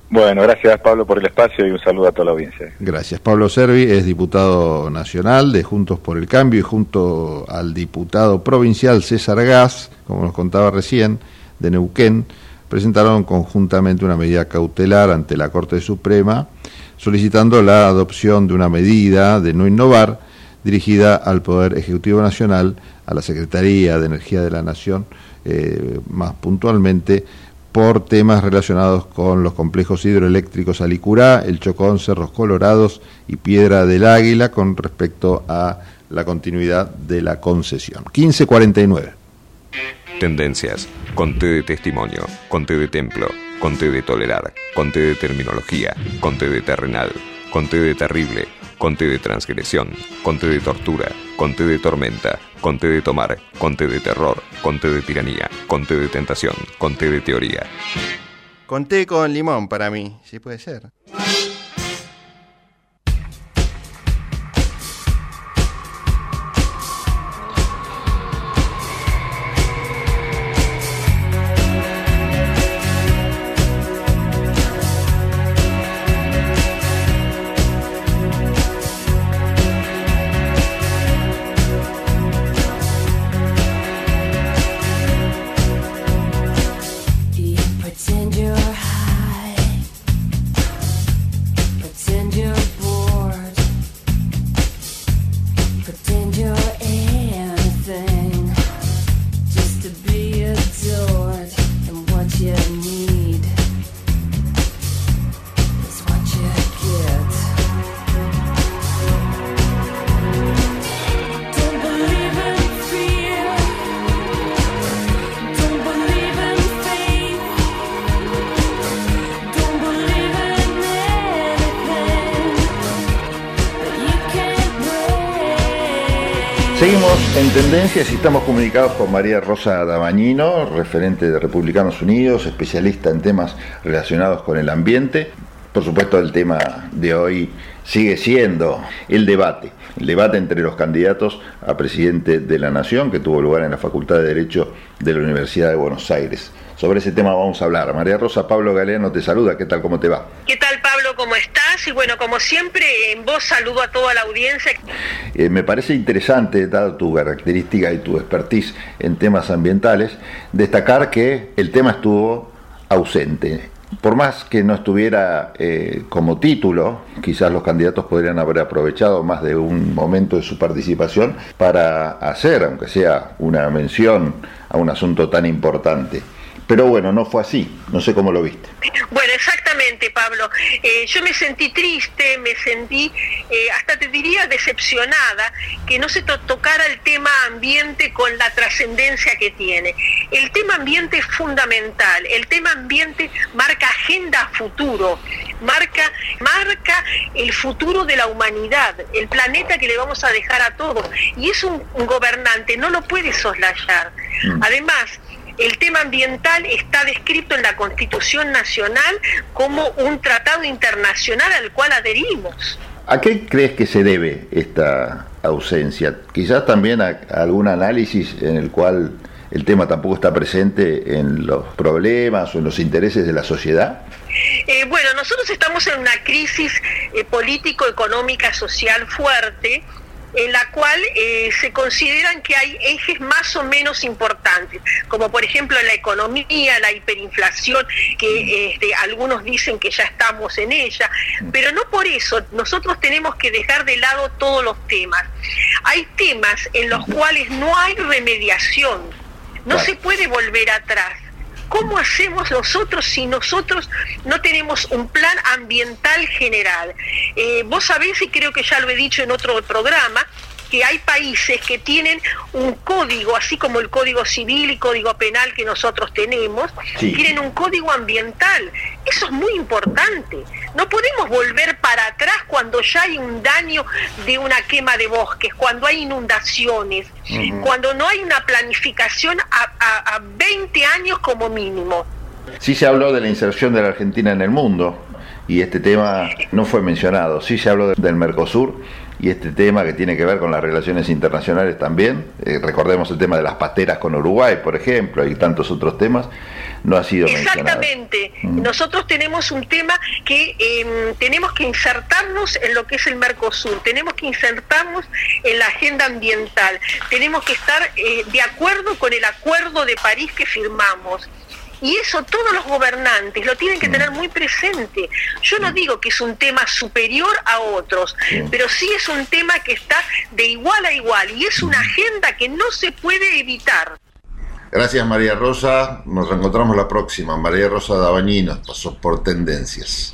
Bueno, gracias Pablo por el espacio y un saludo a toda la audiencia. Gracias. Pablo Servi es diputado nacional de Juntos por el Cambio y junto al diputado provincial César Gas, como nos contaba recién, de Neuquén, presentaron conjuntamente una medida cautelar ante la Corte Suprema solicitando la adopción de una medida de no innovar dirigida al Poder Ejecutivo Nacional, a la Secretaría de Energía de la Nación, eh, más puntualmente por temas relacionados con los complejos hidroeléctricos Alicurá, El Chocón, Cerros Colorados y Piedra del Águila con respecto a la continuidad de la concesión. 1549. Tendencias. Conté de testimonio. Conté de templo. Conté de tolerar. Conté de terminología. Conté de terrenal. Conté de terrible. Conté de transgresión. Conté de tortura. Conté de tormenta. Conté de tomar. Conté de terror. Conté de tiranía. Conté de tentación. Conté de teoría. Conté con limón para mí, si puede ser. Con María Rosa Dabañino, referente de Republicanos Unidos, especialista en temas relacionados con el ambiente. Por supuesto, el tema de hoy sigue siendo el debate, el debate entre los candidatos a presidente de la Nación que tuvo lugar en la Facultad de Derecho de la Universidad de Buenos Aires. Sobre ese tema vamos a hablar. María Rosa, Pablo Galeano te saluda, ¿qué tal, cómo te va? ¿Qué tal Pablo? ¿Cómo estás? Y bueno, como siempre, en voz saludo a toda la audiencia. Eh, me parece interesante, dado tu característica y tu expertise en temas ambientales, destacar que el tema estuvo ausente. Por más que no estuviera eh, como título, quizás los candidatos podrían haber aprovechado más de un momento de su participación para hacer, aunque sea una mención a un asunto tan importante. Pero bueno, no fue así. No sé cómo lo viste. Bueno, exactamente, Pablo. Eh, yo me sentí triste, me sentí, eh, hasta te diría, decepcionada que no se to- tocara el tema ambiente con la trascendencia que tiene. El tema ambiente es fundamental. El tema ambiente marca agenda futuro, marca, marca el futuro de la humanidad, el planeta que le vamos a dejar a todos. Y es un, un gobernante, no lo puede soslayar. Además, el tema ambiental está descrito en la Constitución Nacional como un tratado internacional al cual adherimos. ¿A qué crees que se debe esta ausencia? Quizás también a, a algún análisis en el cual el tema tampoco está presente en los problemas o en los intereses de la sociedad. Eh, bueno, nosotros estamos en una crisis eh, político-económica social fuerte en la cual eh, se consideran que hay ejes más o menos importantes, como por ejemplo la economía, la hiperinflación, que este, algunos dicen que ya estamos en ella, pero no por eso nosotros tenemos que dejar de lado todos los temas. Hay temas en los cuales no hay remediación, no se puede volver atrás. ¿Cómo hacemos nosotros si nosotros no tenemos un plan ambiental general? Eh, vos sabés, y creo que ya lo he dicho en otro programa, que hay países que tienen un código, así como el código civil y código penal que nosotros tenemos, Sí. tienen un código ambiental. Eso es muy importante. No podemos volver para atrás cuando ya hay un daño de una quema de bosques, cuando hay inundaciones, cuando no hay una planificación a, a- a 20 años como mínimo. Sí se habló de la inserción de la Argentina en el mundo y este tema no fue mencionado. Sí se habló de- del Mercosur y este tema que tiene que ver con las relaciones internacionales también. Eh, recordemos el tema de las pasteras con Uruguay, por ejemplo, y tantos otros temas. No ha sido mencionado. Exactamente. Nosotros tenemos un tema que eh, tenemos que insertarnos en lo que es el Mercosur, tenemos que insertarnos en la agenda ambiental, tenemos que estar eh, de acuerdo con el acuerdo de París que firmamos. Y eso todos los gobernantes lo tienen que tener muy presente. Yo no digo que es un tema superior a otros, pero sí es un tema que está de igual a igual y es una agenda que no se puede evitar. Gracias María Rosa. Nos reencontramos la próxima. María Rosa Dabañino pasó por Tendencias.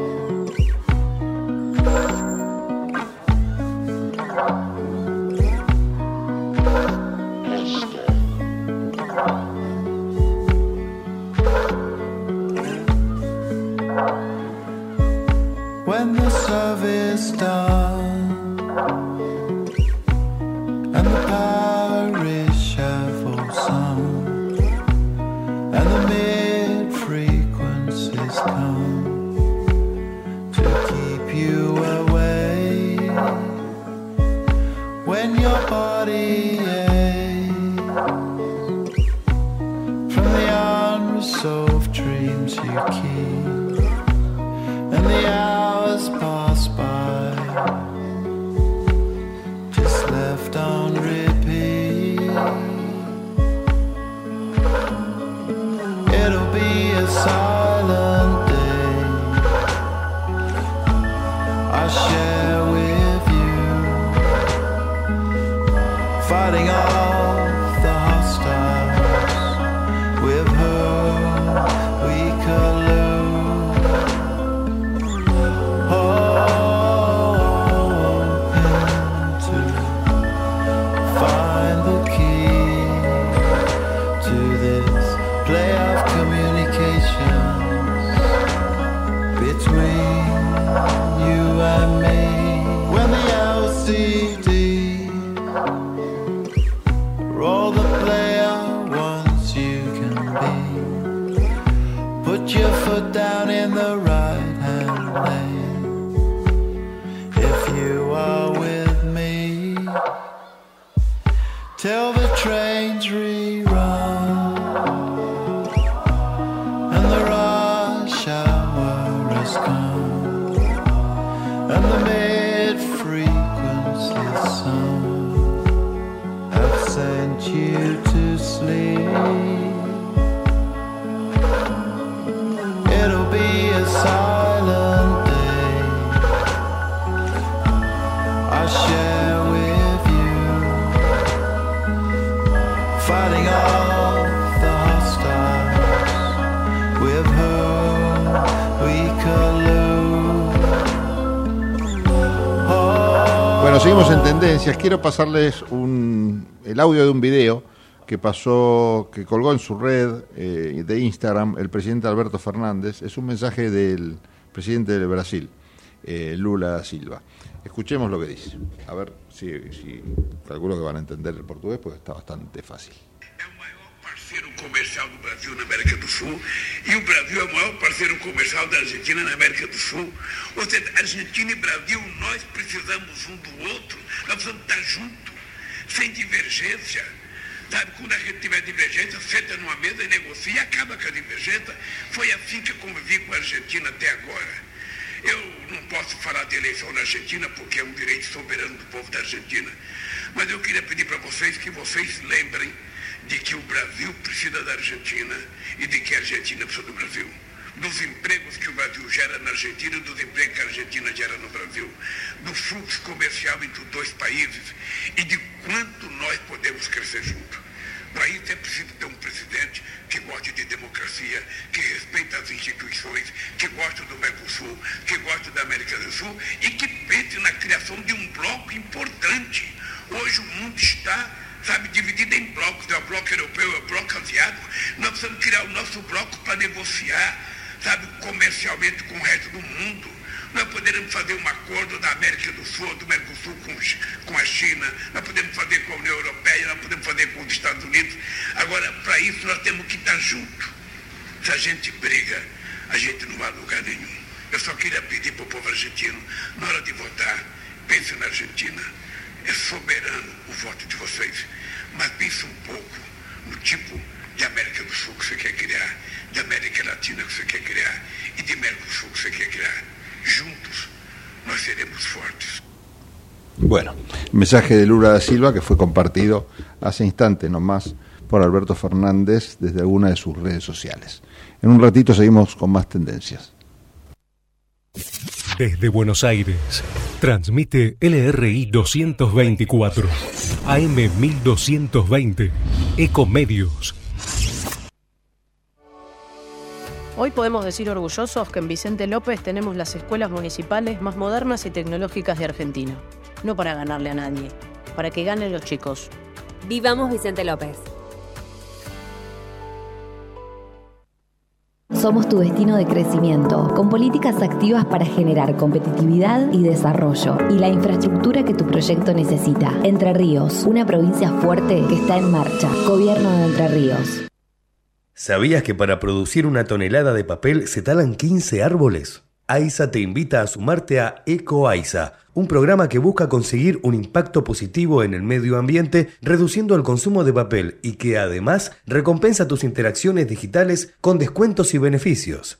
When the service done. And the parish have sung. And the mid frequencies come to keep you away. When your body aches from the unresolved dreams you keep you to sleep. It'll be a silent day. I share with you, fighting off the hostiles with whom we collude. Bueno, seguimos en tendencias. Quiero pasarles un, el audio de un video que pasó, que colgó en su red eh, de Instagram el presidente Alberto Fernández. Es un mensaje del presidente de Brasil, eh, Lula Silva. Escuchemos lo que dice. A ver si, si calculo que van a entender el portugués porque está bastante fácil. parceiro comercial do Brasil na América do Sul e o Brasil é o maior parceiro comercial da Argentina na América do Sul. Ou seja, Argentina e Brasil, nós precisamos um do outro, nós precisamos estar juntos, sem divergência. Sabe, quando a gente tiver divergência, senta numa mesa e negocia e acaba com a divergência. Foi assim que eu convivi com a Argentina até agora. Eu não posso falar de eleição na Argentina porque é um direito soberano do povo da Argentina. Mas eu queria pedir para vocês que vocês lembrem de que o Brasil precisa da Argentina e de que a Argentina precisa do Brasil. Dos empregos que o Brasil gera na Argentina e dos empregos que a Argentina gera no Brasil. Do fluxo comercial entre os dois países e de quanto nós podemos crescer juntos. Para isso é preciso ter um presidente que goste de democracia, que respeite as instituições, que goste do Mercosul, que goste da América do Sul e que pense na criação de um bloco importante. Hoje o mundo está, sabe, dividido em blocos. É o bloco europeu, é o bloco asiático. Nós precisamos criar o nosso bloco para negociar, sabe, comercialmente com o resto do mundo. Nós poderemos fazer um acordo da América do Sul, do Mercosul com, com a China, nós podemos fazer com a União Europeia, nós podemos fazer com os Estados Unidos. Agora, para isso, nós temos que estar juntos. Se a gente briga, a gente não vai a lugar nenhum. Eu só queria pedir para o povo argentino, na hora de votar, pense na Argentina. É soberano o voto de vocês. Mas pense um pouco no tipo de América do Sul que você quer criar, de América Latina que você quer criar e de Mercosul que você quer criar. Juntos, nós seremos fortes. Bueno, mensaje de Lula da Silva que fue compartido hace instantes nomás por Alberto Fernández desde alguna de sus redes sociales. En un ratito seguimos con más tendencias. Desde Buenos Aires, transmite LRI 224, AM 1220, Ecomedios. Hoy podemos decir orgullosos que en Vicente López tenemos las escuelas municipales más modernas y tecnológicas de Argentina. No para ganarle a nadie, para que ganen los chicos. Vivamos Vicente López. Somos tu destino de crecimiento, con políticas activas para generar competitividad y desarrollo, y la infraestructura que tu proyecto necesita. Entre Ríos, una provincia fuerte que está en marcha. Gobierno de Entre Ríos. ¿Sabías que para producir una tonelada de papel se talan 15 árboles? AISA te invita a sumarte a EcoAISA, un programa que busca conseguir un impacto positivo en el medio ambiente reduciendo el consumo de papel y que además recompensa tus interacciones digitales con descuentos y beneficios.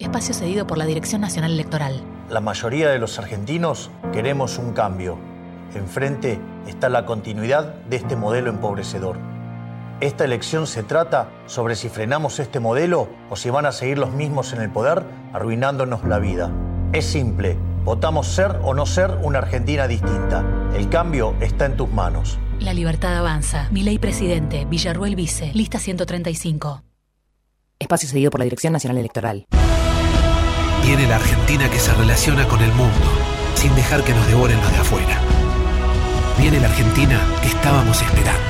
Espacio cedido por la Dirección Nacional Electoral. La mayoría de los argentinos queremos un cambio. Enfrente está la continuidad de este modelo empobrecedor. Esta elección se trata sobre si frenamos este modelo o si van a seguir los mismos en el poder arruinándonos la vida. Es simple, votamos ser o no ser una Argentina distinta. El cambio está en tus manos. La libertad avanza. Mi ley presidente, Villarruel Vice, lista 135. Espacio cedido por la Dirección Nacional Electoral. Viene la Argentina que se relaciona con el mundo, sin dejar que nos devoren los de afuera. Viene la Argentina que estábamos esperando.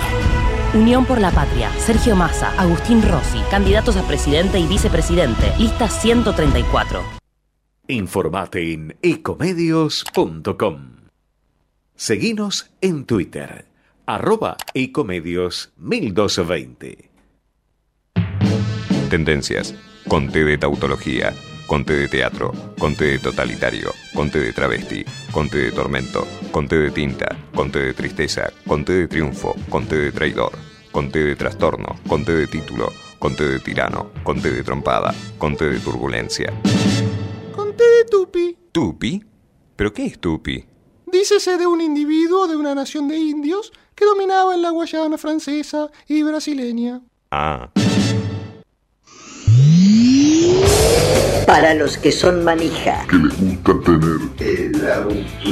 Unión por la Patria, Sergio Massa, Agustín Rossi, candidatos a presidente y vicepresidente, lista 134. Informate en ecomedios.com. Seguinos en Twitter, arroba ecomedios 1220. Tendencias. Conte de tautología. Conte de teatro. Conte de totalitario. Conte de travesti. Conte de tormento. Conte de tinta. Conte de tristeza. Conte de triunfo. Conte de traidor. Conte de trastorno. Conte de título. Conte de tirano. Conte de trompada. Conte de turbulencia. Conté de Tupi. ¿Tupi? ¿Pero qué es Tupi? Dícese de un individuo de una nación de indios que dominaba en la Guayana francesa y brasileña. Ah. Para los que son manija. Que les gusta tener el auto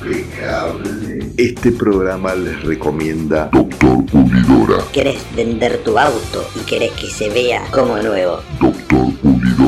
impecable. Este programa les recomienda Doctor Pulidora. ¿Querés vender tu auto y querés que se vea como nuevo? Doctor Pulidora.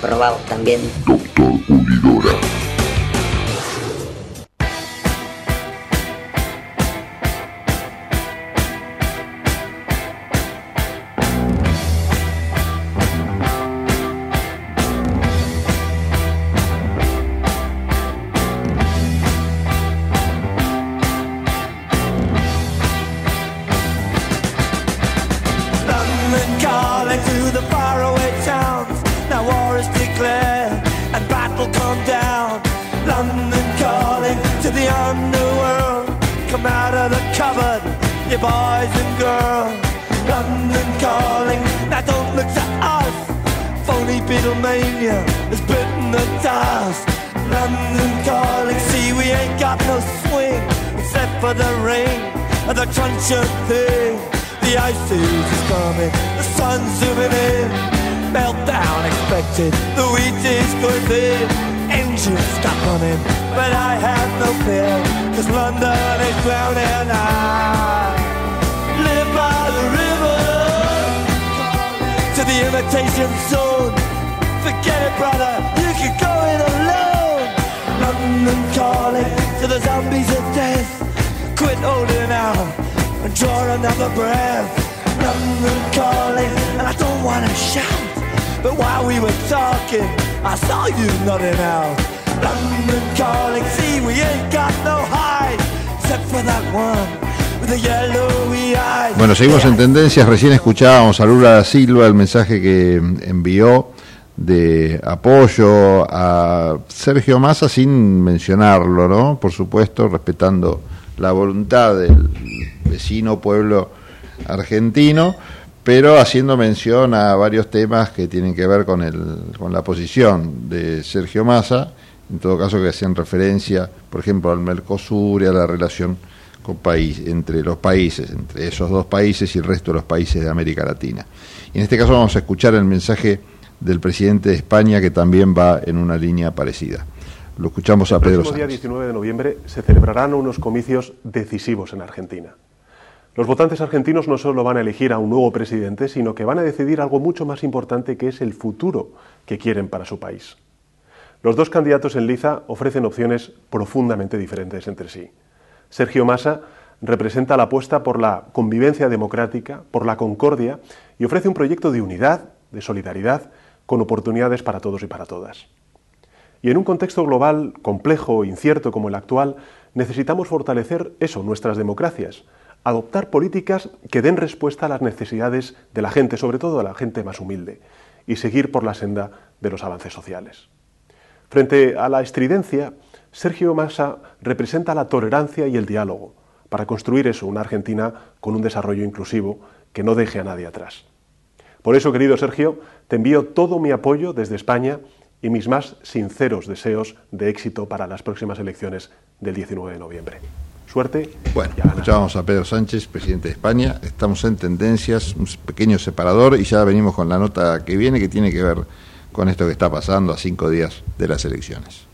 Probamos también. Doctor Pulidora. Running, but I have no fear, cause London is drowning. I live by the river to the imitation zone. Forget it, brother, you can go it alone. London calling to the zombies of death. Quit holding out and draw another breath. London calling, and I don't wanna shout. But while we were talking, I saw you nodding out. Bueno, seguimos en tendencias. Recién escuchábamos a Lula Silva el mensaje que envió de apoyo a Sergio Massa sin mencionarlo, ¿no? Por supuesto, respetando la voluntad del vecino pueblo argentino, pero haciendo mención a varios temas que tienen que ver con, el, con la posición de Sergio Massa, en todo caso que hacían referencia, por ejemplo, al Mercosur y a la relación con país, entre los países, entre esos dos países y el resto de los países de América Latina. Y en este caso vamos a escuchar el mensaje del presidente de España que también va en una línea parecida. Lo escuchamos a El Pedro próximo día Sánchez. 19 de noviembre se celebrarán unos comicios decisivos en Argentina. Los votantes argentinos no solo van a elegir a un nuevo presidente, sino que van a decidir algo mucho más importante que es el futuro que quieren para su país. Los dos candidatos en liza ofrecen opciones profundamente diferentes entre sí. Sergio Massa representa la apuesta por la convivencia democrática, por la concordia y ofrece un proyecto de unidad, de solidaridad, con oportunidades para todos y para todas. Y en un contexto global complejo e incierto como el actual, necesitamos fortalecer eso, nuestras democracias, adoptar políticas que den respuesta a las necesidades de la gente, sobre todo de la gente más humilde, y seguir por la senda de los avances sociales. Frente a la estridencia, Sergio Massa representa la tolerancia y el diálogo, para construir eso, una Argentina con un desarrollo inclusivo que no deje a nadie atrás. Por eso, querido Sergio, te envío todo mi apoyo desde España y mis más sinceros deseos de éxito para las próximas elecciones del 19 de noviembre. Suerte. Bueno, escuchábamos a Pedro Sánchez, presidente de España. Estamos en tendencias, un pequeño separador y ya venimos con la nota que viene que tiene que ver con esto que está pasando a cinco días de las elecciones.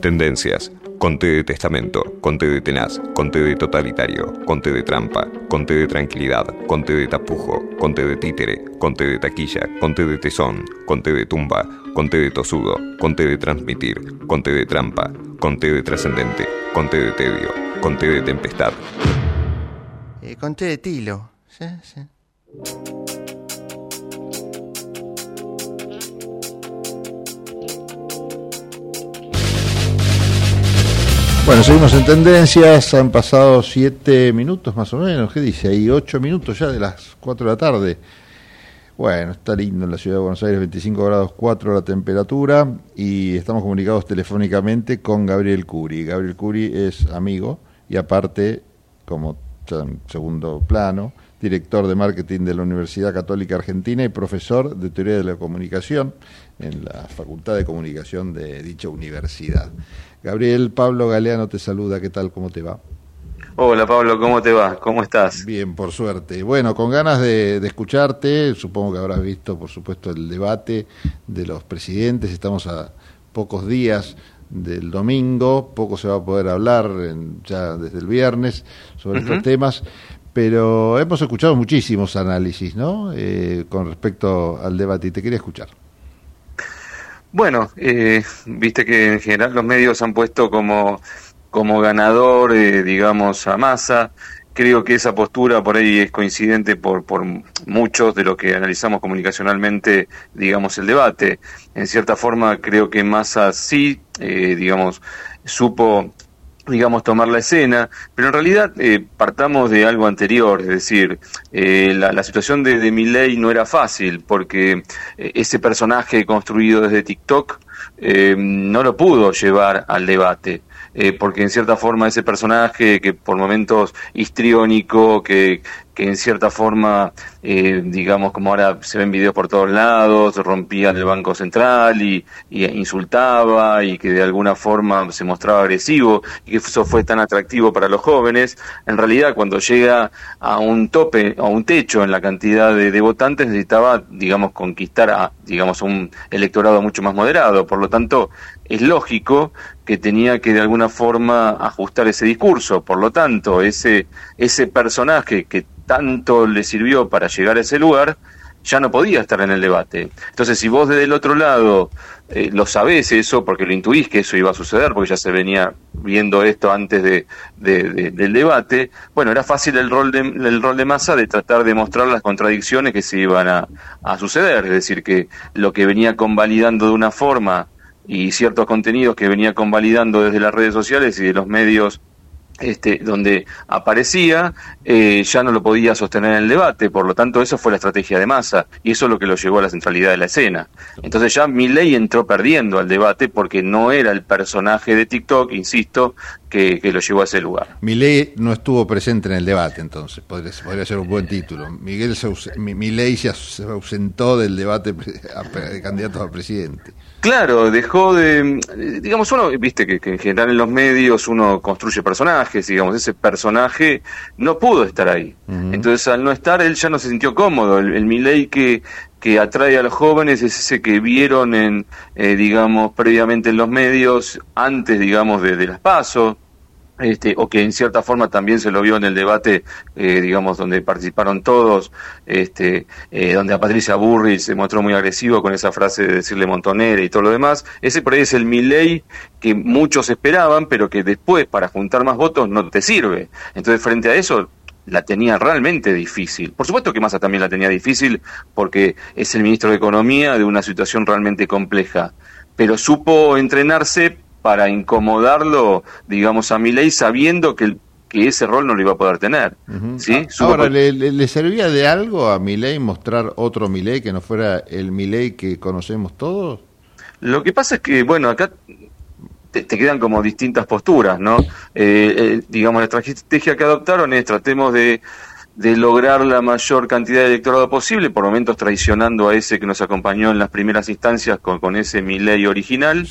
Tendencias. Conte de testamento, conte de tenaz, conte de totalitario, conte de trampa, conte de tranquilidad, conte de tapujo, conte de títere, conte de taquilla, conte de tesón, conte de tumba, conte de tosudo, conte de transmitir, conte de trampa, conte de trascendente, conte de tedio, conte de tempestad. Eh, conté de tilo. Sí, sí. Bueno, seguimos en tendencias, han pasado siete minutos más o menos, ¿qué dice? Ahí ocho minutos ya de las cuatro de la tarde. Bueno, está lindo en la ciudad de Buenos Aires, 25 grados 4 la temperatura y estamos comunicados telefónicamente con Gabriel Curi. Gabriel Curi es amigo y aparte, como segundo plano, director de marketing de la Universidad Católica Argentina y profesor de teoría de la comunicación en la Facultad de Comunicación de dicha universidad. Gabriel, Pablo Galeano te saluda, ¿qué tal? ¿Cómo te va? Hola Pablo, ¿cómo te va? ¿Cómo estás? Bien, por suerte. Bueno, con ganas de, de, escucharte, supongo que habrás visto, por supuesto, el debate de los presidentes. Estamos a pocos días del domingo, poco se va a poder hablar en, ya desde el viernes sobre estos temas, pero hemos escuchado muchísimos análisis, ¿no? Eh, con respecto al debate y te quería escuchar. Bueno, eh, viste que en general los medios han puesto como, como ganador, eh, digamos, a Massa. Creo que esa postura por ahí es coincidente por, por muchos de lo que analizamos comunicacionalmente, digamos, el debate. En cierta forma, creo que Massa sí, eh, digamos, supo digamos, tomar la escena, pero en realidad eh, partamos de algo anterior, es decir, eh, la, la, situación de, de Milley no era fácil, porque eh, ese personaje construido desde TikTok no lo pudo llevar al debate. Porque en cierta forma ese personaje que por momentos histriónico, que, que en cierta forma, eh, digamos, como ahora se ven videos por todos lados, rompía el Banco Central y, y, insultaba y que de alguna forma se mostraba agresivo y que eso fue tan atractivo para los jóvenes, en realidad cuando llega a un tope, a un techo en la cantidad de, de votantes, necesitaba, digamos, conquistar a, digamos, un electorado mucho más moderado. Por lo tanto, es lógico que tenía que de alguna forma ajustar ese discurso. Por lo tanto, ese, ese personaje que tanto le sirvió para llegar a ese lugar, ya no podía estar en el debate. Entonces, si vos desde el otro lado eh, lo sabés eso, porque lo intuís que eso iba a suceder, porque ya se venía viendo esto antes de, de, de, del debate, bueno, era fácil el rol de, el rol de masa de tratar de mostrar las contradicciones que se iban a, a suceder, es decir, que lo que venía convalidando de una forma y ciertos contenidos que venía convalidando desde las redes sociales y de los medios este, donde aparecía, eh, ya no lo podía sostener en el debate, por lo tanto eso fue la estrategia de masa y eso es lo que lo llevó a la centralidad de la escena. Entonces ya Milley entró perdiendo al debate porque no era el personaje de TikTok, insisto, que, que lo llevó a ese lugar. Milley no estuvo presente en el debate entonces, podría, podría ser un buen título. Miguel se, Milley se ausentó del debate de candidatos a presidente. Claro, dejó de, digamos, uno, viste que, que, en general en los medios uno construye personajes, digamos, ese personaje no pudo estar ahí. Uh -huh. Entonces al no estar él ya no se sintió cómodo. El, el Milei que, que atrae a los jóvenes es ese que vieron en, eh, digamos, previamente en los medios, antes, digamos, de, de las pasos, este, o que en cierta forma también se lo vio en el debate, eh, digamos, donde participaron todos, este, eh, donde a Patricia Burrich se mostró muy agresivo con esa frase de decirle montonera y todo lo demás. Ese por ahí es el Milley que muchos esperaban, pero que después, para juntar más votos, no te sirve. Entonces, frente a eso, la tenía realmente difícil. Por supuesto que Massa también la tenía difícil porque es el ministro de Economía de una situación realmente compleja, pero supo entrenarse para incomodarlo, digamos, a Milei sabiendo que, el, que ese rol no lo iba a poder tener. Uh -huh. ¿sí? Ahora, ¿le, ¿le, le, servía de algo a Milei mostrar otro Milei que no fuera el Milei que conocemos todos? Lo que pasa es que, bueno, acá te, te quedan como distintas posturas, ¿no? Eh, eh, digamos, la estrategia que adoptaron es tratemos de de lograr la mayor cantidad de electorado posible, por momentos traicionando a ese que nos acompañó en las primeras instancias con, con ese ley original,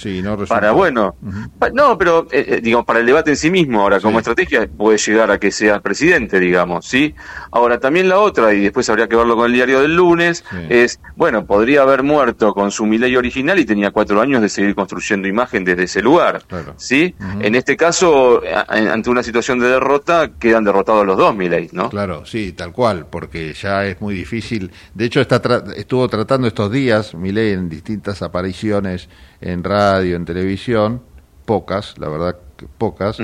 para bueno, pa- no, pero eh, eh, digamos para el debate en sí mismo, ahora como estrategia puede llegar a que sea presidente, digamos, ¿sí? Ahora también la otra, y después habría que verlo con el diario del lunes, es, bueno, podría haber muerto con su ley original y tenía cuatro años de seguir construyendo imagen desde ese lugar, ¿sí? En este caso, a- ante una situación de derrota, quedan derrotados los dos Milei, ¿no? Claro, sí, tal cual, porque ya es muy difícil. De hecho, está tra- estuvo tratando estos días, Milei, en distintas apariciones en radio, en televisión, pocas, la verdad, que pocas,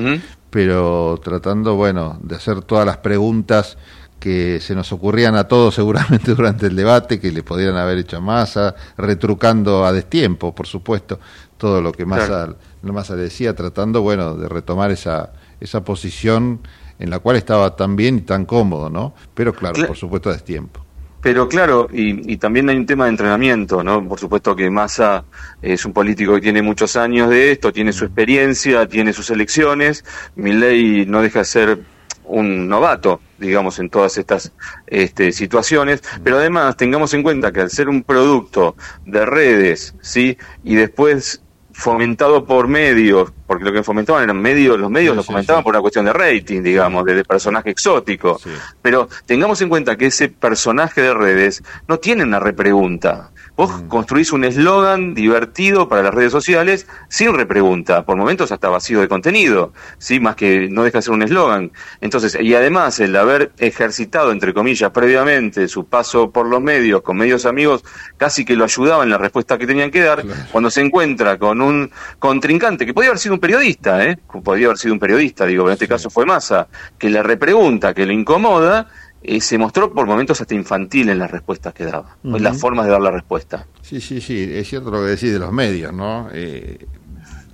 pero tratando, bueno, de hacer todas las preguntas que se nos ocurrían a todos seguramente durante el debate, que le podrían haber hecho a Massa, retrucando a destiempo, por supuesto, todo lo que Massa, Claro. Massa le decía, tratando, bueno, de retomar esa, esa posición en la cual estaba tan bien y tan cómodo, ¿no? Pero claro, Cla- por supuesto a destiempo. Pero claro, y, y también hay un tema de entrenamiento, ¿no? Por supuesto que Massa es un político que tiene muchos años de esto, tiene su experiencia, tiene sus elecciones. Milei no deja de ser un novato, digamos, en todas estas este, situaciones. Pero además tengamos en cuenta que al ser un producto de redes, ¿sí? Y después fomentado por medios, porque lo que fomentaban eran medios, los medios lo fomentaban por una cuestión de rating, digamos, de, de personaje exótico. Pero tengamos en cuenta que ese personaje de redes no tiene una repregunta. Vos construís un eslogan divertido para las redes sociales sin repregunta, por momentos hasta vacío de contenido, sí, más que no deja de ser un eslogan. Entonces, y además el haber ejercitado, entre comillas, previamente su paso por los medios, con medios amigos, casi que lo ayudaba en la respuesta que tenían que dar, cuando se encuentra con un contrincante, que podía haber sido un periodista, ¿eh? podía haber sido un periodista, digo, pero en este caso fue Massa, que le repregunta, que lo incomoda, eh, se mostró por momentos hasta infantil en las respuestas que daba, en las formas de dar la respuesta. Sí, sí, sí, es cierto lo que decís de los medios, ¿no? Eh,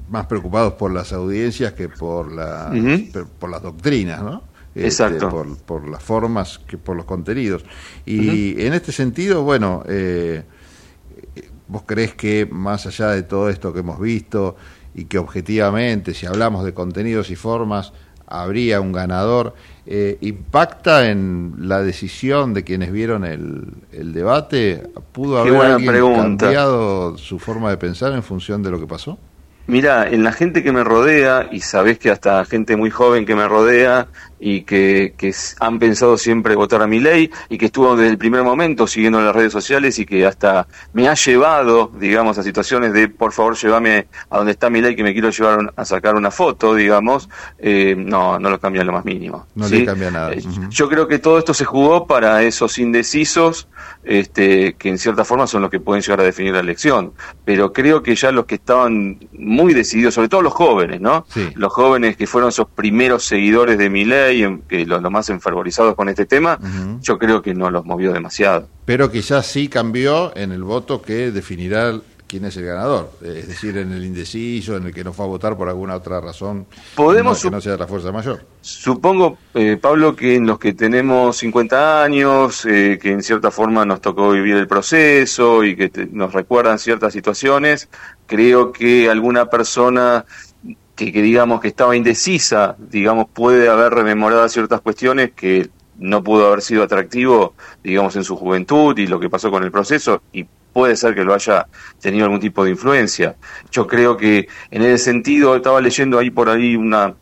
más preocupados por las audiencias que por, la, por las doctrinas, ¿no? Este, Exacto. por, por las formas que por los contenidos. Y en este sentido, bueno, eh, ¿vos crees que más allá de todo esto que hemos visto y que objetivamente, si hablamos de contenidos y formas, habría un ganador, eh, ¿impacta en la decisión de quienes vieron el, el debate? ¿Pudo haber buena alguien pregunta. cambiado su forma de pensar en función de lo que pasó? Mira, en la gente que me rodea, y sabés que hasta gente muy joven que me rodea y que, han pensado siempre votar a mi ley y que estuvo desde el primer momento siguiendo las redes sociales y que hasta me ha llevado, digamos, a situaciones de por favor llévame a donde está mi ley que me quiero llevar a sacar una foto, digamos, eh, no, no lo cambia lo más mínimo. No ¿sí? le cambia nada. Eh. Yo creo que todo esto se jugó para esos indecisos, este, que en cierta forma son los que pueden llegar a definir la elección. Pero creo que ya los que estaban muy decididos, sobre todo los jóvenes, ¿no? Los jóvenes que fueron esos primeros seguidores de En- que los, los más enfervorizados con este tema, yo creo que no los movió demasiado. Pero quizás sí cambió en el voto que definirá quién es el ganador, eh, es decir, en el indeciso, en el que no fue a votar por alguna otra razón, Podemos que no sea la fuerza mayor. Supongo, eh, Pablo, que en los que tenemos 50 años, eh, que en cierta forma nos tocó vivir el proceso y que te- nos recuerdan ciertas situaciones, creo que alguna persona que, que digamos que estaba indecisa, digamos, puede haber rememorado ciertas cuestiones que no pudo haber sido atractivo, digamos, en su juventud y lo que pasó con el proceso, y puede ser que lo haya tenido algún tipo de influencia. Yo creo que en ese sentido, estaba leyendo ahí por ahí una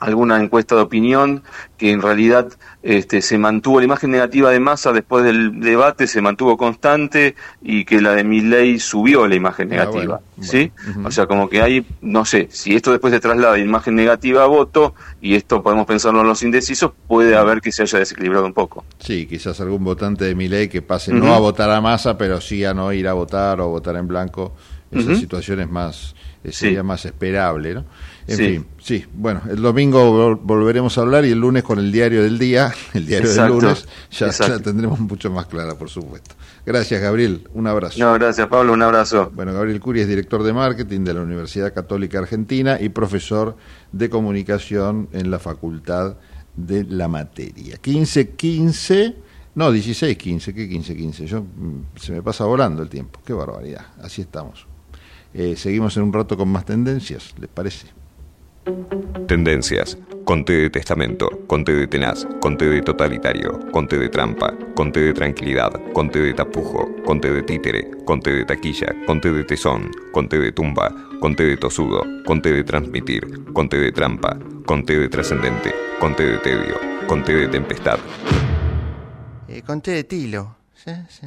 alguna encuesta de opinión que en realidad este, se mantuvo la imagen negativa de Massa después del debate se mantuvo constante y que la de Milley subió la imagen Ah, negativa bueno, sí o sea como que hay no sé si esto después se traslada de imagen negativa a voto y esto podemos pensarlo en los indecisos puede haber que se haya desequilibrado un poco Sí, quizás algún votante de mi ley que pase no a votar a masa, pero sí a no ir a votar o votar en blanco. Esa Ujú. situación es más, eh, sería Sí. más esperable, ¿no? En Sí. fin, sí. Bueno, el domingo vol- volveremos a hablar y el lunes con el diario del día, el diario Exacto, del lunes, ya tendremos mucho más clara, por supuesto. Gracias, Gabriel. Un abrazo. no gracias Pablo un abrazo Bueno, Gabriel Curi es director de marketing de la Universidad Católica Argentina y profesor de comunicación en la Facultad de la Materia. 15, 15, no, 16, 15, ¿qué 15, 15? Yo, mm, se me pasa volando el tiempo, qué barbaridad, así estamos. Eh, seguimos en un rato con más tendencias, ¿les parece? Tendencias. Conte de testamento, conte de tenaz, conte de totalitario, conte de trampa, conte de tranquilidad, conte de tapujo, conte de títere, conte de taquilla, conte de tesón, conte de tumba, conte de tosudo, conte de transmitir, conte de trampa, conte de trascendente, conte de tedio, conte de tempestad. Eh, conté de tilo. Sí, sí.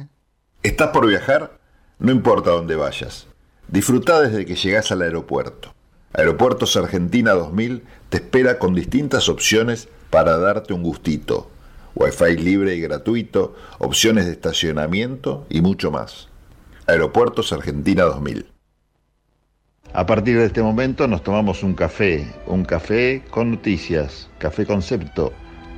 ¿Estás por viajar? No importa dónde vayas. Disfruta desde que llegas al aeropuerto. Aeropuertos Argentina 2000 te espera con distintas opciones para darte un gustito. Wi-Fi libre y gratuito, opciones de estacionamiento y mucho más. Aeropuertos Argentina 2000. A partir de este momento nos tomamos un café, un café con noticias, café concepto,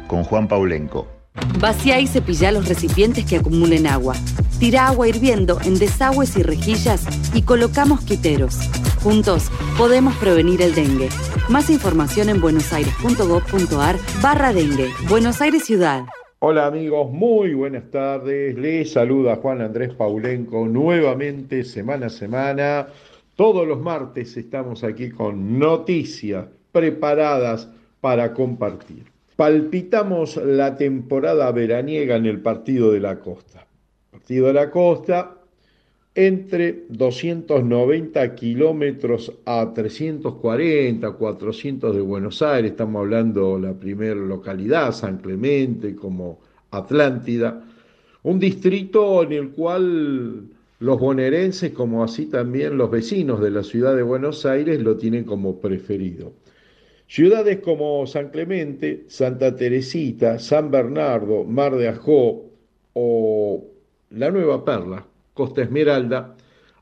con Juan Paulenco. Vacía y cepilla los recipientes que acumulen agua. Tira agua hirviendo en desagües y rejillas y colocamos quiteros. Juntos podemos prevenir el dengue. Más información en buenosaires.gov.ar barra dengue. Buenos Aires Ciudad. Hola amigos, muy buenas tardes. Les saluda Juan Andrés Paulenco nuevamente semana a semana. Todos los martes estamos aquí con noticias preparadas para compartir. Palpitamos la temporada veraniega en el Partido de la Costa. Partido de la Costa entre 290 kilómetros a 340, 400 de Buenos Aires, estamos hablando la primera localidad, San Clemente, como Atlántida, un distrito en el cual los bonaerenses, como así también los vecinos de la ciudad de Buenos Aires, lo tienen como preferido. Ciudades como San Clemente, Santa Teresita, San Bernardo, Mar de Ajó o la Nueva Perla, Costa Esmeralda,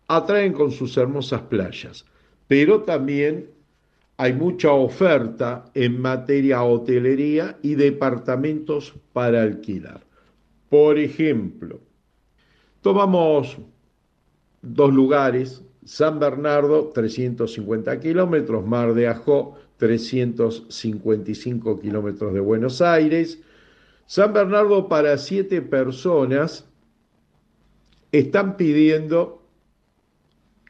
atraen con sus hermosas playas, pero también hay mucha oferta en materia hotelería y departamentos para alquilar. Por ejemplo, tomamos dos lugares, San Bernardo, 350 kilómetros, Mar de Ajó, 355 kilómetros de Buenos Aires. San Bernardo para siete personas están pidiendo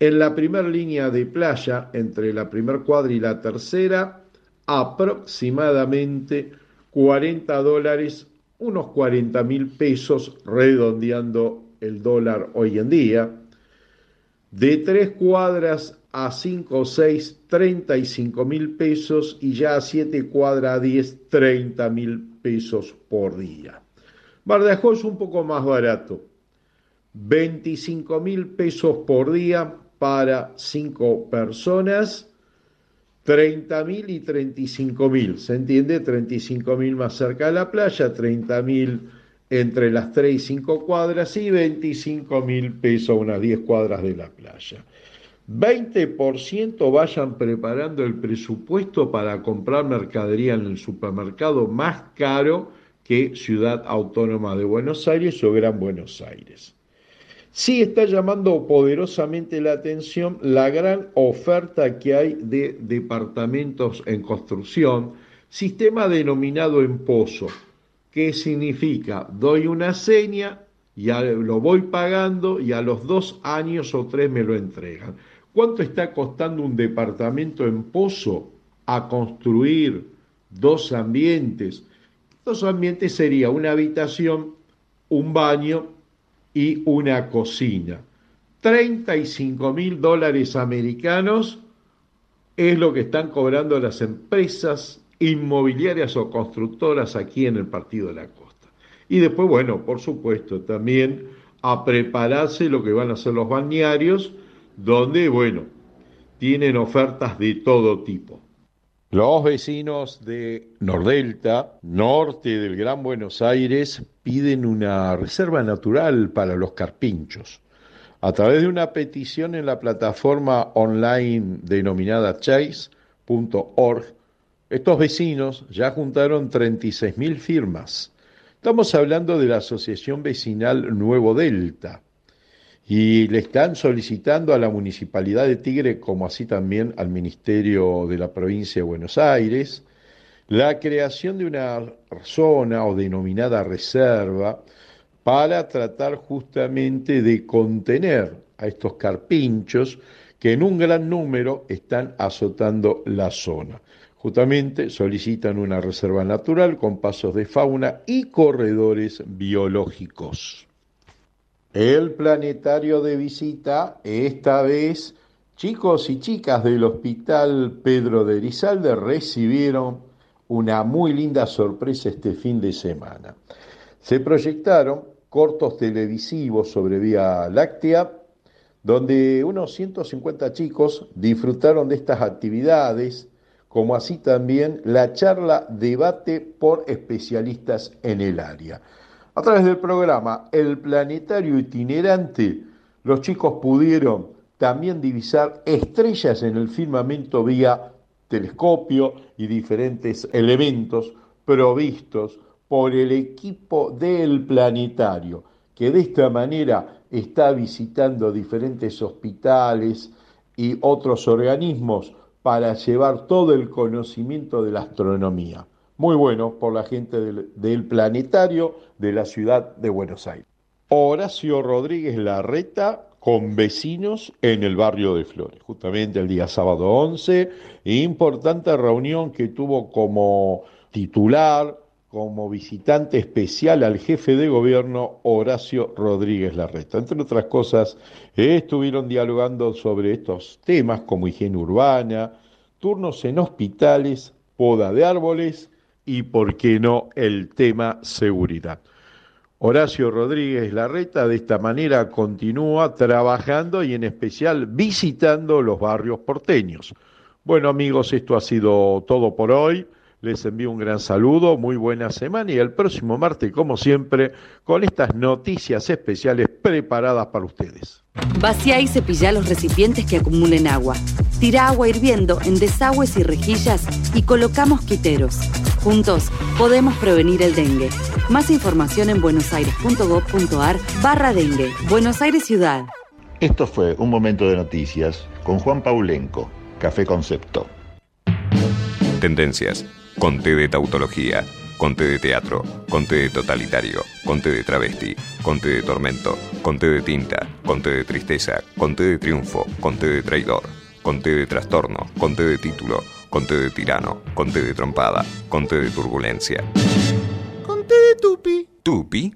en la primera línea de playa, entre la primera cuadra y la tercera, aproximadamente 40 dólares, unos 40 mil pesos, redondeando el dólar hoy en día. De tres cuadras a 5 o 6, 35 mil pesos y ya a 7 cuadras a 10, 30 mil pesos por día. Es un poco más barato, 25 mil pesos por día para 5 personas, 30 mil y 35 mil, ¿se entiende? 35 mil más cerca de la playa, 30 mil entre las 3 y 5 cuadras y 25 mil pesos unas 10 cuadras de la playa. 20% vayan preparando el presupuesto para comprar mercadería en el supermercado más caro que Ciudad Autónoma de Buenos Aires o Gran Buenos Aires. Sí está llamando poderosamente la atención la gran oferta que hay de departamentos en construcción, sistema denominado en pozo, que significa doy una seña, ya lo voy pagando y a los dos años o tres me lo entregan. ¿Cuánto está costando un departamento en Pozo a construir dos ambientes? Dos ambientes sería una habitación, un baño y una cocina. 35 mil dólares americanos es lo que están cobrando las empresas inmobiliarias o constructoras aquí en el Partido de la Costa. Y después, bueno, por supuesto, también a prepararse lo que van a ser los bañarios donde, bueno, tienen ofertas de todo tipo. Los vecinos de Nordelta, norte del Gran Buenos Aires, piden una reserva natural para los carpinchos. A través de una petición en la plataforma online denominada chase.org, estos vecinos ya juntaron 36.000 firmas. Estamos hablando de la Asociación Vecinal Nuevo Delta, y le están solicitando a la Municipalidad de Tigre, como así también al Ministerio de la Provincia de Buenos Aires, la creación de una zona o denominada reserva para tratar justamente de contener a estos carpinchos que en un gran número están azotando la zona. Justamente solicitan una reserva natural con pasos de fauna y corredores biológicos. El planetario de visita, esta vez, chicos y chicas del Hospital Pedro de Erizalde recibieron una muy linda sorpresa este fin de semana. Se proyectaron cortos televisivos sobre Vía Láctea, donde unos 150 chicos disfrutaron de estas actividades, como así también la charla debate por especialistas en el área. A través del programa El Planetario Itinerante, los chicos pudieron también divisar estrellas en el firmamento vía telescopio y diferentes elementos provistos por el equipo del planetario, que de esta manera está visitando diferentes hospitales y otros organismos para llevar todo el conocimiento de la astronomía muy bueno por la gente del, planetario de la ciudad de Buenos Aires. Horacio Rodríguez Larreta con vecinos en el barrio de Flores, justamente el día sábado 11, importante reunión que tuvo como titular, como visitante especial al jefe de gobierno Horacio Rodríguez Larreta. Entre otras cosas, estuvieron dialogando sobre estos temas como higiene urbana, turnos en hospitales, poda de árboles y, por qué no, el tema seguridad. Horacio Rodríguez Larreta de esta manera continúa trabajando y en especial visitando los barrios porteños. Bueno amigos, esto ha sido todo por hoy. Les envío un gran saludo, muy buena semana y el próximo martes, como siempre, con estas noticias especiales preparadas para ustedes. Vacía y cepilla los recipientes que acumulen agua. Tira agua hirviendo en desagües y rejillas y colocamos quiteros. Juntos podemos prevenir el dengue. Más información en buenosaires.gov.ar barra dengue. Buenos Aires Ciudad. Esto fue un momento de noticias con Juan Paulenco, Café Concepto. Tendencias Conté de tautología, conté de teatro, conté de totalitario, conté de travesti, conté de tormento, conté de tinta, conté de tristeza, conté de triunfo, conté de traidor, conté de trastorno, conté de título, conté de tirano, conté de trompada, conté de turbulencia. Conté de tupi. ¿Tupi?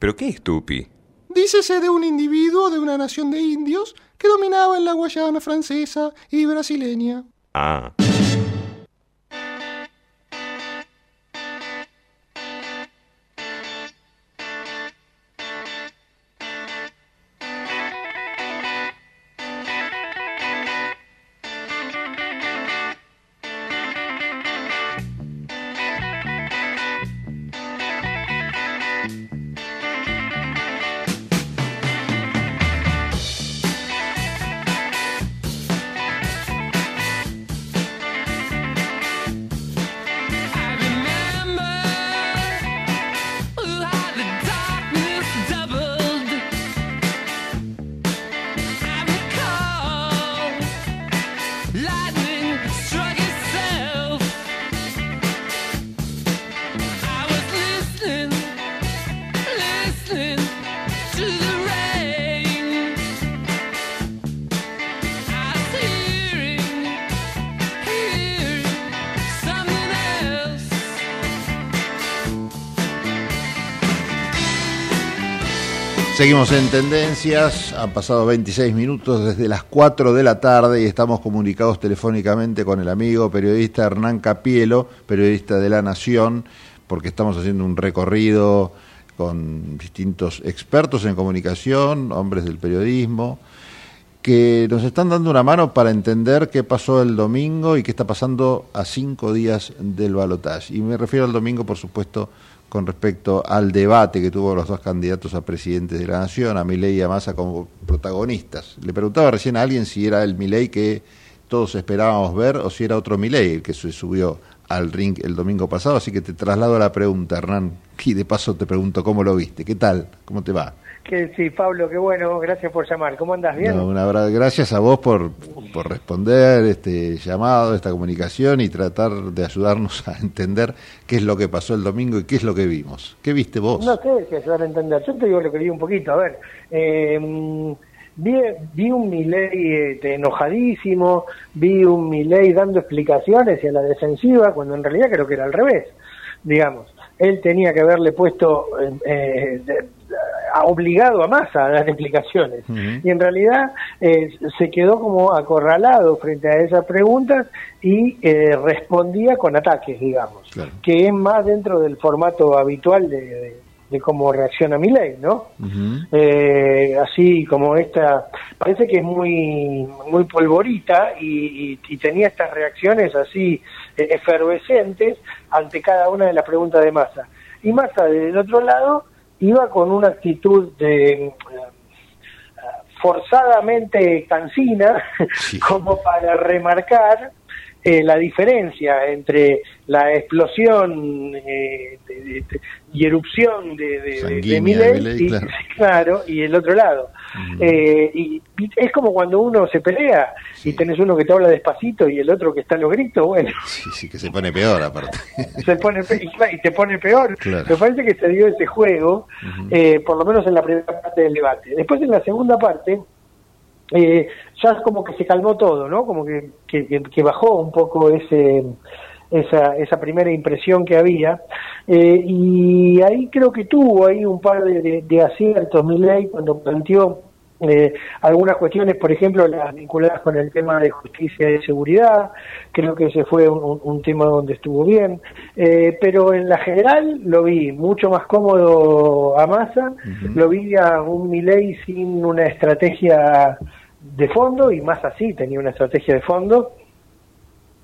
¿Pero qué es tupi? Dícese de un individuo de una nación de indios que dominaba en la Guayana francesa y brasileña. Ah. Seguimos en Tendencias, han pasado 26 minutos desde las 4 de la tarde y estamos comunicados telefónicamente con el amigo periodista Hernán Capielo, periodista de La Nación, porque estamos haciendo un recorrido con distintos expertos en comunicación, hombres del periodismo, que nos están dando una mano para entender qué pasó el domingo y qué está pasando a cinco días del balotaje. Y me refiero al domingo, por supuesto, con respecto al debate que tuvo los dos candidatos a presidente de la Nación, a Milei y a Massa como protagonistas. Le preguntaba recién a alguien si era el Milei que todos esperábamos ver o si era otro Milei el que se subió al ring el domingo pasado, así que te traslado la pregunta, Hernán, y de paso te pregunto cómo lo viste, ¿qué tal? ¿Cómo te va? Que sí, Pablo, qué bueno, gracias por llamar. ¿Cómo andas? ¿Bien? gracias a vos por, por responder este llamado, esta comunicación y tratar de ayudarnos a entender qué es lo que pasó el domingo y qué es lo que vimos. ¿Qué viste vos? No sé si ayudar a entender. Yo te digo lo que vi un poquito. A ver, eh, vi, vi un Milei este, enojadísimo, vi un Milei dando explicaciones y a la defensiva, cuando en realidad creo que era al revés, digamos. Él tenía que haberle puesto, eh, de- a- obligado a Massa a dar explicaciones. Y en realidad eh, se quedó como acorralado frente a esas preguntas y eh, respondía con ataques, digamos, que es más dentro del formato habitual de, de- de cómo reacciona Milei, ¿no? Eh, así como esta, parece que es muy muy polvorita y, y- y tenía estas reacciones así eh, efervescentes ante cada una de las preguntas de Massa. Y Massa, del otro lado, iba con una actitud de... eh, forzadamente cansina como para remarcar eh, la diferencia entre la explosión eh, de- de- de- y erupción de, de, de- y, claro. claro, y el otro lado. Eh, y, y es como cuando uno se pelea y tenés uno que te habla despacito y el otro que está a los gritos, bueno, Sí, sí, que se pone peor aparte. se pone y, te pone peor. Claro. Me parece que se dio ese juego, eh, por lo menos en la primera parte del debate. Después en la segunda parte, eh, ya como que se calmó todo, ¿no? Como que, que, bajó un poco ese esa, esa primera impresión que había eh, y ahí creo que tuvo ahí un par de, de- de aciertos Milei cuando planteó eh, algunas cuestiones, por ejemplo, las vinculadas con el tema de justicia y seguridad, creo que ese fue un, tema donde estuvo bien, Eh, pero en la general lo vi mucho más cómodo a Massa, lo vi a un Milei sin una estrategia de fondo y más así tenía una estrategia de fondo.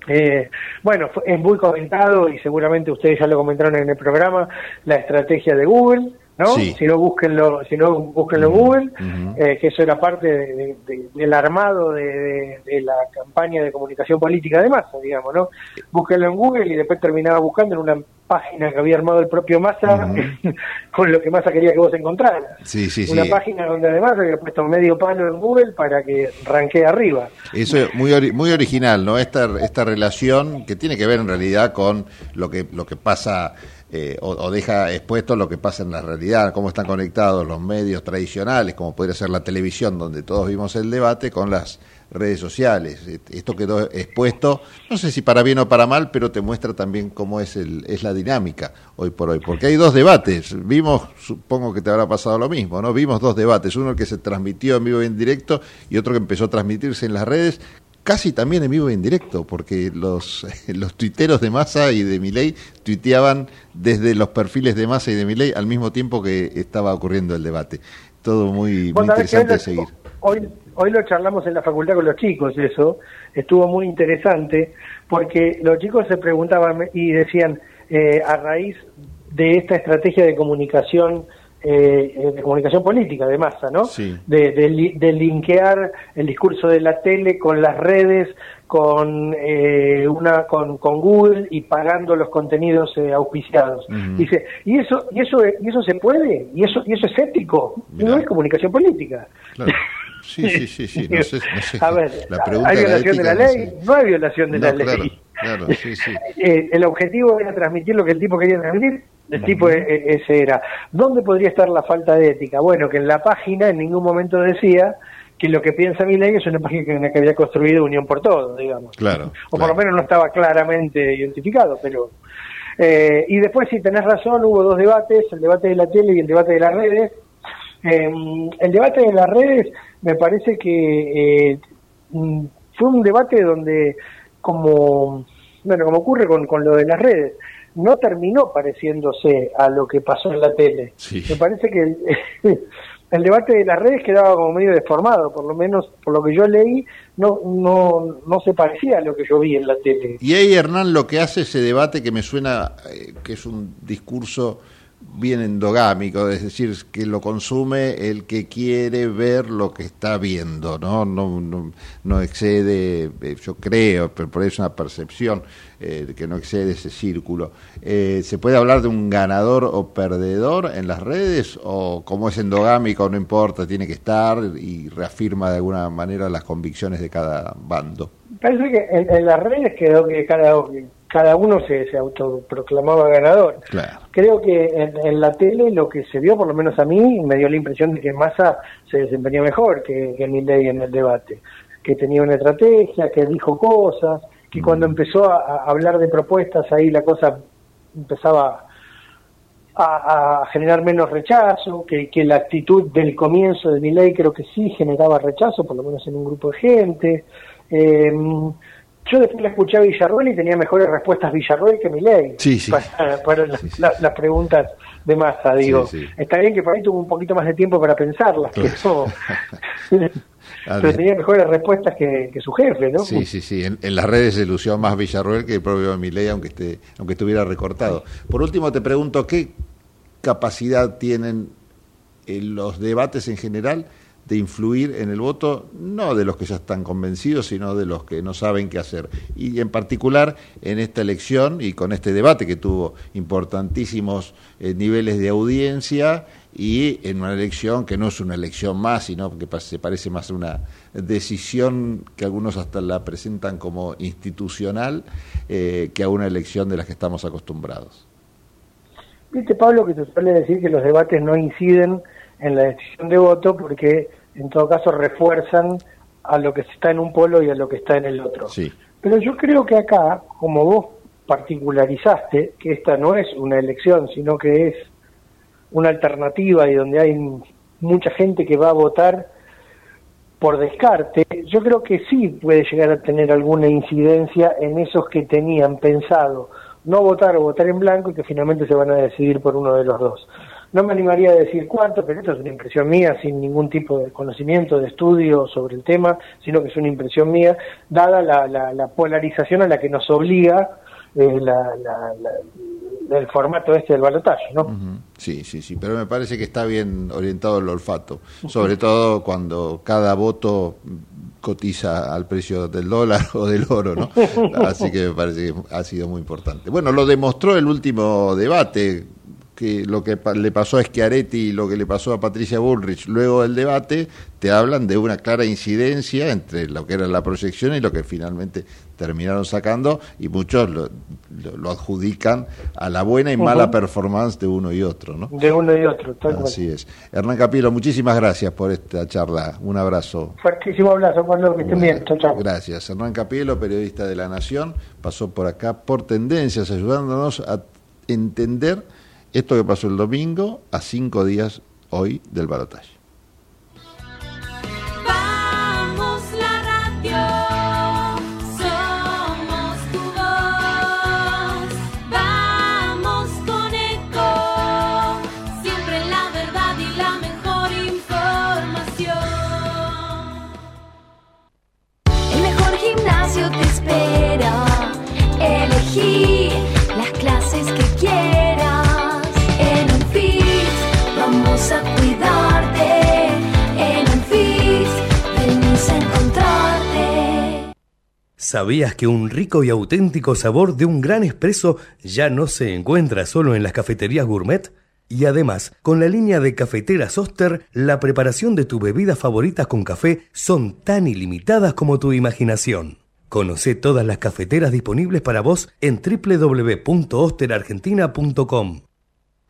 Eh, bueno, fue- es muy comentado y seguramente ustedes ya lo comentaron en el programa, la estrategia de Google, ¿no? Sí. Si no, búsquenlo, si no, búsquenlo en Google, eh, que eso era parte de- de- de- del armado de, la campaña de comunicación política de Massa, digamos, ¿no? Búsquenlo en Google y después terminaba buscando en una página que había armado el propio Massa con lo que Massa quería que vos encontraras. Sí, sí, sí. Una página donde además había puesto medio palo en Google para que ranquee arriba. Eso es muy, ori- muy original, ¿no? Esta, esta relación que tiene que ver en realidad con lo que, lo que pasa eh, o, deja expuesto lo que pasa en la realidad, cómo están conectados los medios tradicionales, como podría ser la televisión, donde todos vimos el debate, con las redes sociales. Esto quedó expuesto, no sé si para bien o para mal, pero te muestra también cómo es, el, es la dinámica hoy por hoy. Porque hay dos debates. Vimos, supongo que te habrá pasado lo mismo, ¿no? Vimos dos debates. Uno que se transmitió en vivo y en directo y otro que empezó a transmitirse en las redes casi también en vivo y en directo, porque los, los tuiteros de Massa y de Milei tuiteaban desde los perfiles de Massa y de Milei al mismo tiempo que estaba ocurriendo el debate. Todo muy, interesante de seguir. Hoy, hoy lo charlamos en la facultad con los chicos, eso estuvo muy interesante, porque los chicos se preguntaban y decían, eh, a raíz de esta estrategia de comunicación, eh, de comunicación política de masa, ¿no? Sí. De, de, li- de linkear el discurso de la tele con las redes, con eh, una con, con Google y pagando los contenidos eh, auspiciados. Dice, ¿y eso y eso y eso se puede? ¿Y eso y eso es ético? No es comunicación política. Claro. Sí, sí, sí, sí. No sé, no sé. A ver, La pregunta ¿hay de la violación de la no ley? sé. No hay violación de No, la claro, ley. claro, sí, sí. Eh, el objetivo era transmitir lo que el tipo quería transmitir, el tipo e- e- ese era. ¿Dónde podría estar la falta de ética? Bueno, que en la página en ningún momento decía que lo que piensa mi ley es una página que, que había construido Unión por Todo, digamos. Claro. O por lo menos no estaba claramente identificado, pero... eh, y después, si tenés razón, hubo dos debates, el debate de la tele y el debate de las redes. Eh, el debate de las redes me parece que eh, mm, fue un debate donde, como, bueno, como ocurre con, con lo de las redes, no terminó pareciéndose a lo que pasó en la tele. Me parece que el, el debate de las redes quedaba como medio deformado, por lo menos por lo que yo leí, no, no, no se parecía a lo que yo vi en la tele. Y ahí Hernán lo que hace ese debate que me suena eh, que es un discurso bien endogámico, es decir, que lo consume el que quiere ver lo que está viendo, no no, no, excede, eh, yo creo, pero por ahí es una percepción eh, que no excede ese círculo. Eh, ¿Se puede hablar de un ganador o perdedor en las redes o como es endogámico no importa, tiene que estar y reafirma de alguna manera las convicciones de cada bando? Parece que en, en las redes quedó que cada, cada uno se, se autoproclamaba ganador. Creo que en, en, la tele lo que se vio, por lo menos a mí, me dio la impresión de que Massa se desempeñó mejor que, que Milley en el debate, que tenía una estrategia, que dijo cosas, que cuando empezó a, a hablar de propuestas ahí la cosa empezaba a, a, generar menos rechazo, que, que, la actitud del comienzo de mi ley creo que sí generaba rechazo, por lo menos en un grupo de gente. Eh, yo después la escuché a Villarroel y tenía mejores respuestas Villarroel que mi ley sí, sí. para, para la, sí, la, las preguntas de masa. Digo, está bien que por ahí tuvo un poquito más de tiempo para pensarlas, que eso... pero tenía mejores respuestas que, que, su jefe, ¿no? Sí, sí, sí. En, en, las redes se lució más Villarroel que el propio Milei, aunque esté, aunque estuviera recortado. Por último, te pregunto, ¿qué capacidad tienen en los debates en general de influir en el voto, no de los que ya están convencidos, sino de los que no saben qué hacer. Y en particular en esta elección y con este debate que tuvo importantísimos eh, niveles de audiencia y en una elección que no es una elección más, sino que se parece más a una decisión que algunos hasta la presentan como institucional eh, que a una elección de las que estamos acostumbrados. Viste, Pablo, que te suele decir que los debates no inciden en la decisión de voto porque en todo caso refuerzan a lo que está en un polo y a lo que está en el otro. Sí. Pero yo creo que acá, como vos particularizaste, que esta no es una elección, sino que es una alternativa y donde hay mucha gente que va a votar por descarte, yo creo que sí puede llegar a tener alguna incidencia en esos que tenían pensado no votar o votar en blanco y que finalmente se van a decidir por uno de los dos. No me animaría a decir cuánto, pero esto es una impresión mía, sin ningún tipo de conocimiento, de estudio sobre el tema, sino que es una impresión mía, dada la, la, la polarización a la que nos obliga eh, la, el formato este del balotaje, ¿no? Uh -huh. Sí, sí, sí, pero me parece que está bien orientado el olfato, sobre todo cuando cada voto cotiza al precio del dólar o del oro, ¿no? Así que me parece que ha sido muy importante. Bueno, lo demostró el último debate, que lo que le pasó a Schiaretti y lo que le pasó a Patricia Bullrich luego del debate, te hablan de una clara incidencia entre lo que era la proyección y lo que finalmente terminaron sacando, y muchos lo, lo, lo adjudican a la buena y mala uh -huh. performance de uno y otro, ¿no? De uno y otro, tal Así es. Hernán Capilo, muchísimas gracias por esta charla. Un abrazo. Fuertísimo abrazo, Pablo, que estén bien. Chao, chao. Gracias. Hernán Capilo, periodista de La Nación, pasó por acá por Tendencias, ayudándonos a entender esto que pasó el domingo a cinco días hoy del balotaje. ¿Sabías que un rico y auténtico sabor de un gran espresso ya no se encuentra solo en las cafeterías gourmet? Y además, con la línea de cafeteras Oster, la preparación de tus bebidas favoritas con café son tan ilimitadas como tu imaginación. Conoce todas las cafeteras disponibles para vos en www.osterargentina.com.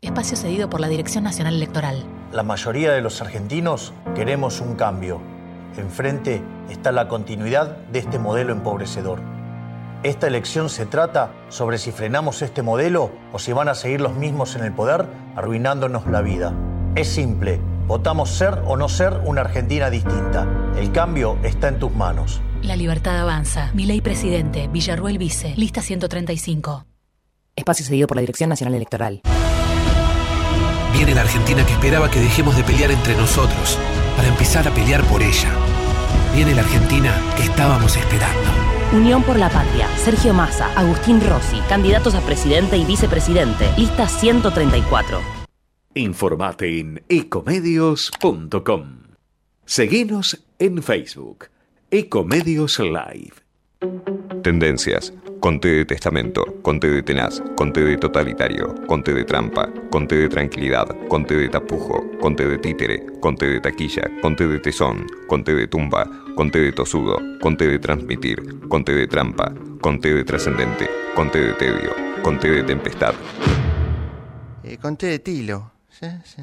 Espacio cedido por la Dirección Nacional Electoral. La mayoría de los argentinos queremos un cambio. Enfrente está la continuidad de este modelo empobrecedor. Esta elección se trata sobre si frenamos este modelo o si van a seguir los mismos en el poder arruinándonos la vida. Es simple, votamos ser o no ser una Argentina distinta. El cambio está en tus manos. La libertad avanza. Mi ley presidente, Villarruel vice, lista 135. Espacio cedido por la Dirección Nacional Electoral. Viene la Argentina que esperaba que dejemos de pelear entre nosotros para empezar a pelear por ella. Viene la Argentina que estábamos esperando. Unión por la Patria, Sergio Massa, Agustín Rossi, candidatos a presidente y vicepresidente, lista 134. Informate en ecomedios.com. Seguinos en Facebook, Ecomedios Live. Tendencias, Conté de testamento, conté de tenaz, conté de totalitario, conté de trampa, conté de tranquilidad, conté de tapujo, conté de títere, conté de taquilla, conté de tesón, conté de tumba, conté de tosudo, conté de transmitir, conté de trampa, conté de trascendente, conté de tedio, conté de tempestad. Eh, conté de tilo. Sí, sí.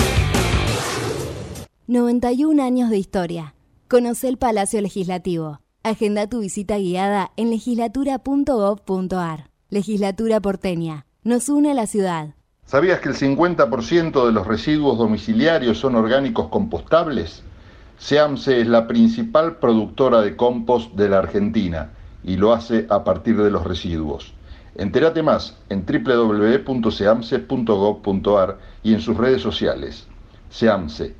91 años de historia. Conoce el Palacio Legislativo. Agenda tu visita guiada en legislatura.gov.ar. Legislatura porteña. Nos une a la ciudad. ¿Sabías que el 50% de los residuos domiciliarios son orgánicos compostables? SEAMSE es la principal productora de compost de la Argentina y lo hace a partir de los residuos. Entérate más en www.seamse.gov.ar y en sus redes sociales. SEAMSE,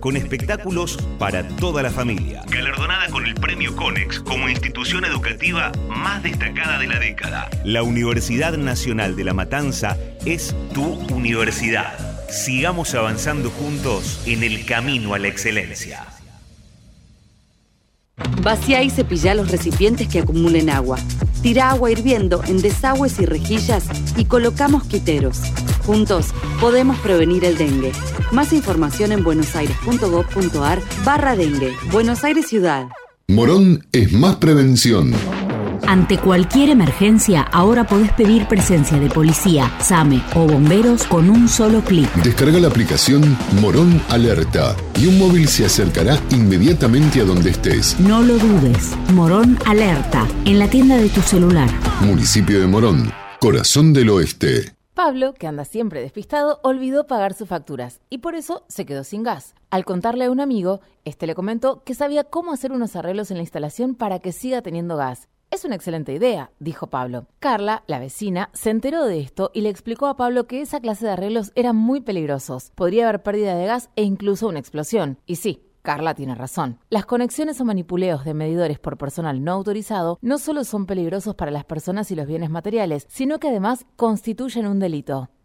con espectáculos para toda la familia. Galardonada con el premio CONEX como institución educativa más destacada de la década. La Universidad Nacional de La Matanza es tu universidad. Sigamos avanzando juntos en el camino a la excelencia. Vacía y cepilla los recipientes que acumulen agua. Tira agua hirviendo en desagües y rejillas y colocamos quiteros. Juntos podemos prevenir el dengue. Más información en buenosaires.gov.ar barra dengue. Buenos Aires Ciudad. Morón es más prevención. Ante cualquier emergencia, ahora podés pedir presencia de policía, SAME o bomberos con un solo clic. Descarga la aplicación Morón Alerta y un móvil se acercará inmediatamente a donde estés. No lo dudes. Morón Alerta, en la tienda de tu celular. Municipio de Morón, corazón del oeste. Pablo, que anda siempre despistado, olvidó pagar sus facturas y por eso se quedó sin gas. Al contarle a un amigo, este le comentó que sabía cómo hacer unos arreglos en la instalación para que siga teniendo gas. Es una excelente idea, dijo Pablo. Carla, la vecina, se enteró de esto y le explicó a Pablo que esa clase de arreglos eran muy peligrosos. Podría haber pérdida de gas e incluso una explosión. Y sí, Carla tiene razón. Las conexiones o manipuleos de medidores por personal no autorizado no solo son peligrosos para las personas y los bienes materiales, sino que además constituyen un delito.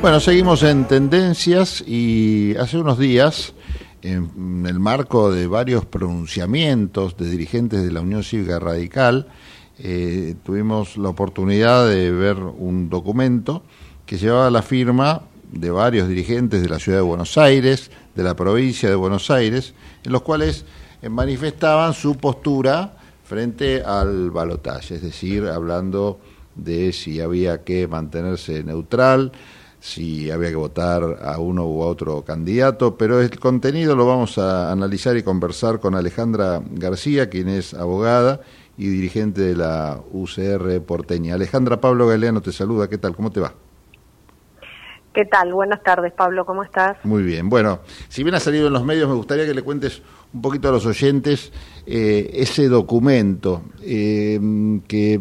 Bueno, seguimos en tendencias y hace unos días, en el marco de varios pronunciamientos de dirigentes de la Unión Cívica Radical, eh, tuvimos la oportunidad de ver un documento que llevaba la firma de varios dirigentes de la ciudad de Buenos Aires, de la provincia de Buenos Aires, en los cuales eh, manifestaban su postura frente al balotaje, es decir, hablando de si había que mantenerse neutral, si había que votar a uno u otro candidato, pero el contenido lo vamos a analizar y conversar con Alejandra García, quien es abogada y dirigente de la UCR porteña. Alejandra Pablo Galeano te saluda, ¿qué tal? ¿Cómo te va? ¿Qué tal? Buenas tardes, Pablo, ¿cómo estás? Muy bien. Bueno, si bien ha salido en los medios, me gustaría que le cuentes un poquito a los oyentes eh, ese documento eh, que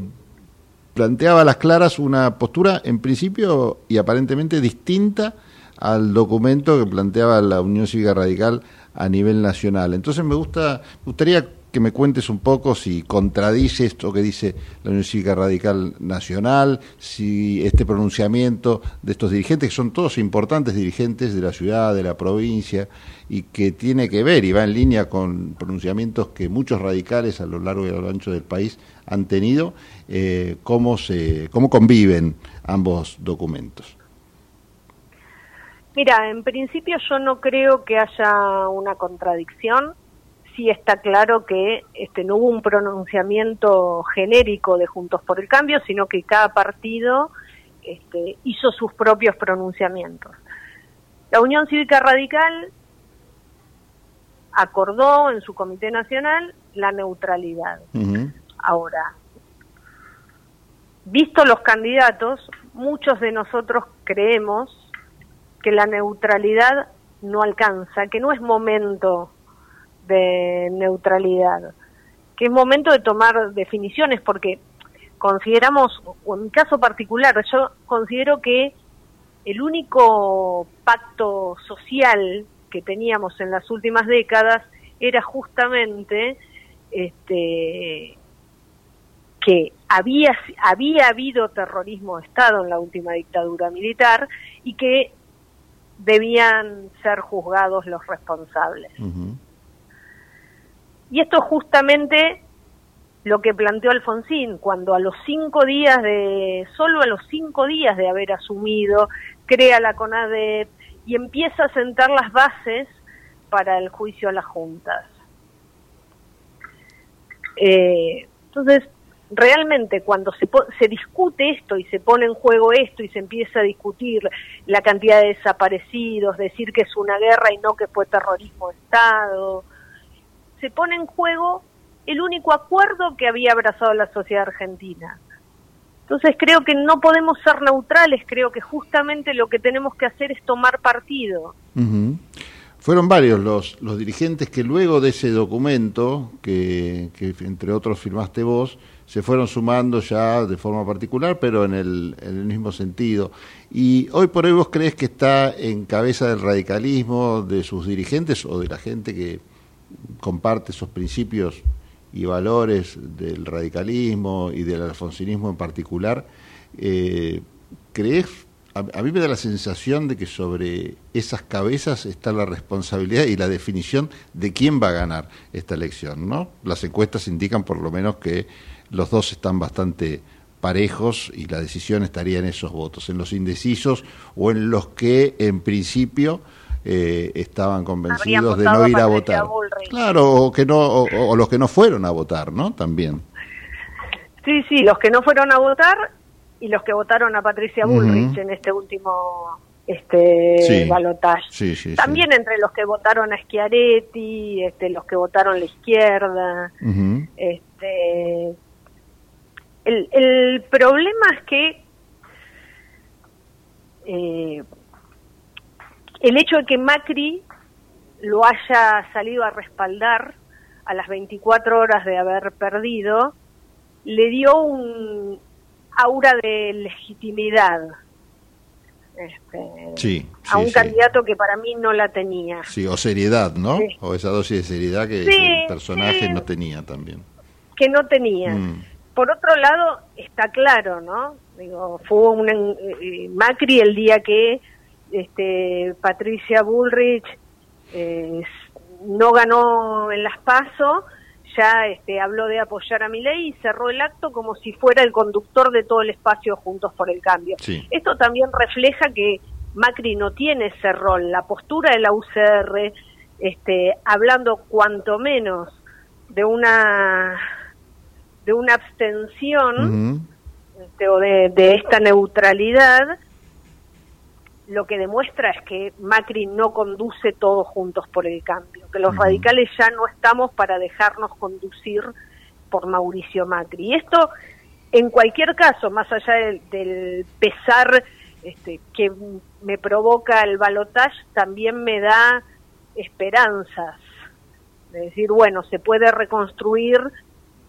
planteaba a las claras una postura, en principio y aparentemente distinta al documento que planteaba la Unión Cívica Radical a nivel nacional. Entonces me gusta, gustaría que me cuentes un poco si contradice esto que dice la Unión Cívica Radical Nacional, si este pronunciamiento de estos dirigentes, que son todos importantes dirigentes de la ciudad, de la provincia, y que tiene que ver y va en línea con pronunciamientos que muchos radicales a lo largo y a lo ancho del país han tenido, eh, cómo, se, cómo conviven ambos documentos. Mira, en principio yo no creo que haya una contradicción. Sí está claro que este, no hubo un pronunciamiento genérico de Juntos por el Cambio, sino que cada partido este, hizo sus propios pronunciamientos. La Unión Cívica Radical acordó en su Comité Nacional la neutralidad. Ahora, visto los candidatos, muchos de nosotros creemos que la neutralidad no alcanza, que no es momento de neutralidad, que es momento de tomar definiciones, porque consideramos, o en mi caso particular, yo considero que el único pacto social que teníamos en las últimas décadas era justamente este, que había, había habido terrorismo de Estado en la última dictadura militar y que debían ser juzgados los responsables. Y esto es justamente lo que planteó Alfonsín cuando a los cinco días de, solo a los cinco días de haber asumido, crea la CONADEP y empieza a sentar las bases para el juicio a las juntas. Eh, entonces, realmente cuando se, se discute esto y se pone en juego esto y se empieza a discutir la cantidad de desaparecidos, decir que es una guerra y no que fue terrorismo de Estado, se pone en juego el único acuerdo que había abrazado la sociedad argentina. Entonces creo que no podemos ser neutrales, creo que justamente lo que tenemos que hacer es tomar partido. Fueron varios los, los dirigentes que luego de ese documento, que, que entre otros firmaste vos, se fueron sumando ya de forma particular, pero en el, en el mismo sentido. Y hoy por hoy vos crees que está en cabeza del radicalismo, de sus dirigentes o de la gente que comparte esos principios y valores del radicalismo y del alfonsinismo en particular, eh, ¿crees? A, a, mí me da la sensación de que sobre esas cabezas está la responsabilidad y la definición de quién va a ganar esta elección, ¿no? Las encuestas indican por lo menos que los dos están bastante parejos y la decisión estaría en esos votos, en los indecisos o en los que en principio eh, estaban convencidos de no ir a, votar. Claro, o que no o, o, los que no fueron a votar, ¿no? También. Sí, sí, los que no fueron a votar y los que votaron a Patricia Bullrich uh -huh. en este último este sí, balotaje. Sí, sí, También entre los que votaron a Schiaretti, este, los que votaron la izquierda, uh -huh. este el, el problema es que eh, el hecho de que Macri lo haya salido a respaldar a las 24 horas de haber perdido, le dio un aura de legitimidad este, sí, sí, a un sí. candidato que para mí no la tenía. Sí, o seriedad, ¿no? O esa dosis de seriedad que el personaje no tenía también. Que no tenía. Mm. por otro lado, está claro, ¿no? Digo, fue un eh, Macri el día que este, Patricia Bullrich eh, no ganó en las PASO, ya este, habló de apoyar a Milei y cerró el acto como si fuera el conductor de todo el espacio Juntos por el Cambio. Sí. Esto también refleja que Macri no tiene ese rol. La postura de la UCR, este, hablando cuanto menos de una de una abstención este, o de, de esta neutralidad, lo que demuestra es que Macri no conduce todos juntos por el cambio, que los radicales ya no estamos para dejarnos conducir por Mauricio Macri. Y esto, en cualquier caso, más allá del, del pesar este, que me provoca el balotaje, también me da esperanzas. De decir, bueno, se puede reconstruir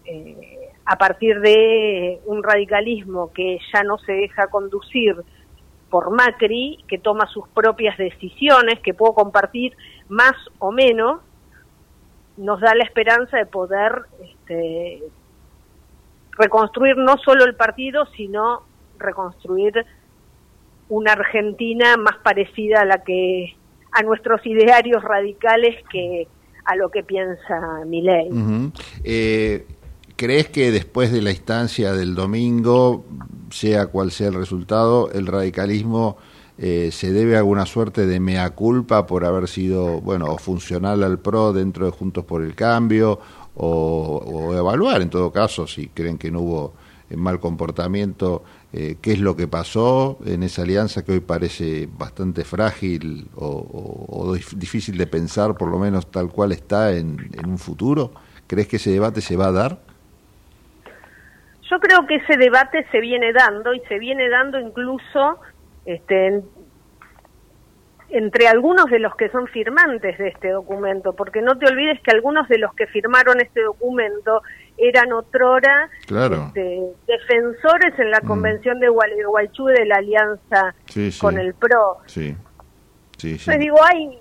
eh, a partir de un radicalismo que ya no se deja conducir por Macri, que toma sus propias decisiones, que puedo compartir más o menos, nos da la esperanza de poder este, reconstruir no solo el partido, sino reconstruir una Argentina más parecida a la que a nuestros idearios radicales que a lo que piensa Milei. Ujú. Eh, ¿Crees que después de la instancia del domingo, sea cual sea el resultado, el radicalismo eh, se debe a alguna suerte de mea culpa por haber sido, bueno, o funcional al PRO dentro de Juntos por el Cambio, o, evaluar en todo caso si creen que no hubo eh, mal comportamiento, eh, qué es lo que pasó en esa alianza que hoy parece bastante frágil o, o- o dif- difícil de pensar, por lo menos tal cual está en, en un futuro? ¿Crees que ese debate se va a dar? Yo creo que ese debate se viene dando y se viene dando incluso este, en- entre algunos de los que son firmantes de este documento, porque no te olvides que algunos de los que firmaron este documento eran otrora Claro. este, defensores en la convención de Gualeguaychú de la alianza Sí, sí. con el PRO. Sí. Entonces digo, hay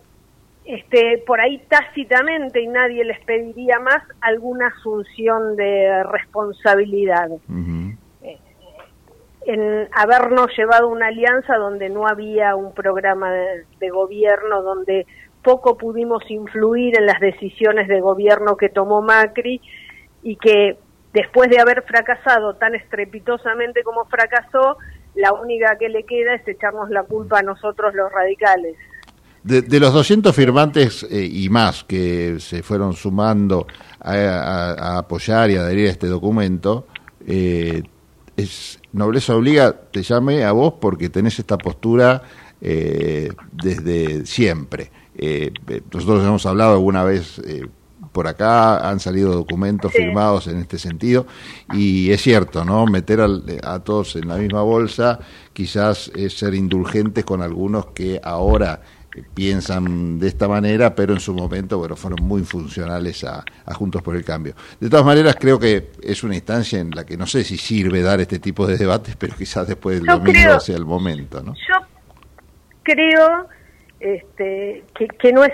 este, por ahí tácitamente y nadie les pediría más alguna asunción de responsabilidad en habernos llevado una alianza donde no había un programa de, de gobierno, donde poco pudimos influir en las decisiones de gobierno que tomó Macri y que después de haber fracasado tan estrepitosamente como fracasó, la única que le queda es echarnos la culpa a nosotros los radicales. De, de los 200 firmantes eh, y más que se fueron sumando a, a- a apoyar y adherir a este documento, eh, es nobleza obliga, te llame a vos porque tenés esta postura eh, desde siempre. Nosotros hemos hablado alguna vez por acá, han salido documentos firmados en este sentido y es cierto, ¿no? Meter al- a todos en la misma bolsa quizás es ser indulgentes con algunos que ahora piensan de esta manera, pero en su momento, bueno, fueron muy funcionales a, a Juntos por el Cambio. De todas maneras, creo que es una instancia en la que no sé si sirve dar este tipo de debates, pero quizás después del Yo domingo creo- sea el momento, ¿no? Yo creo este, que, que no es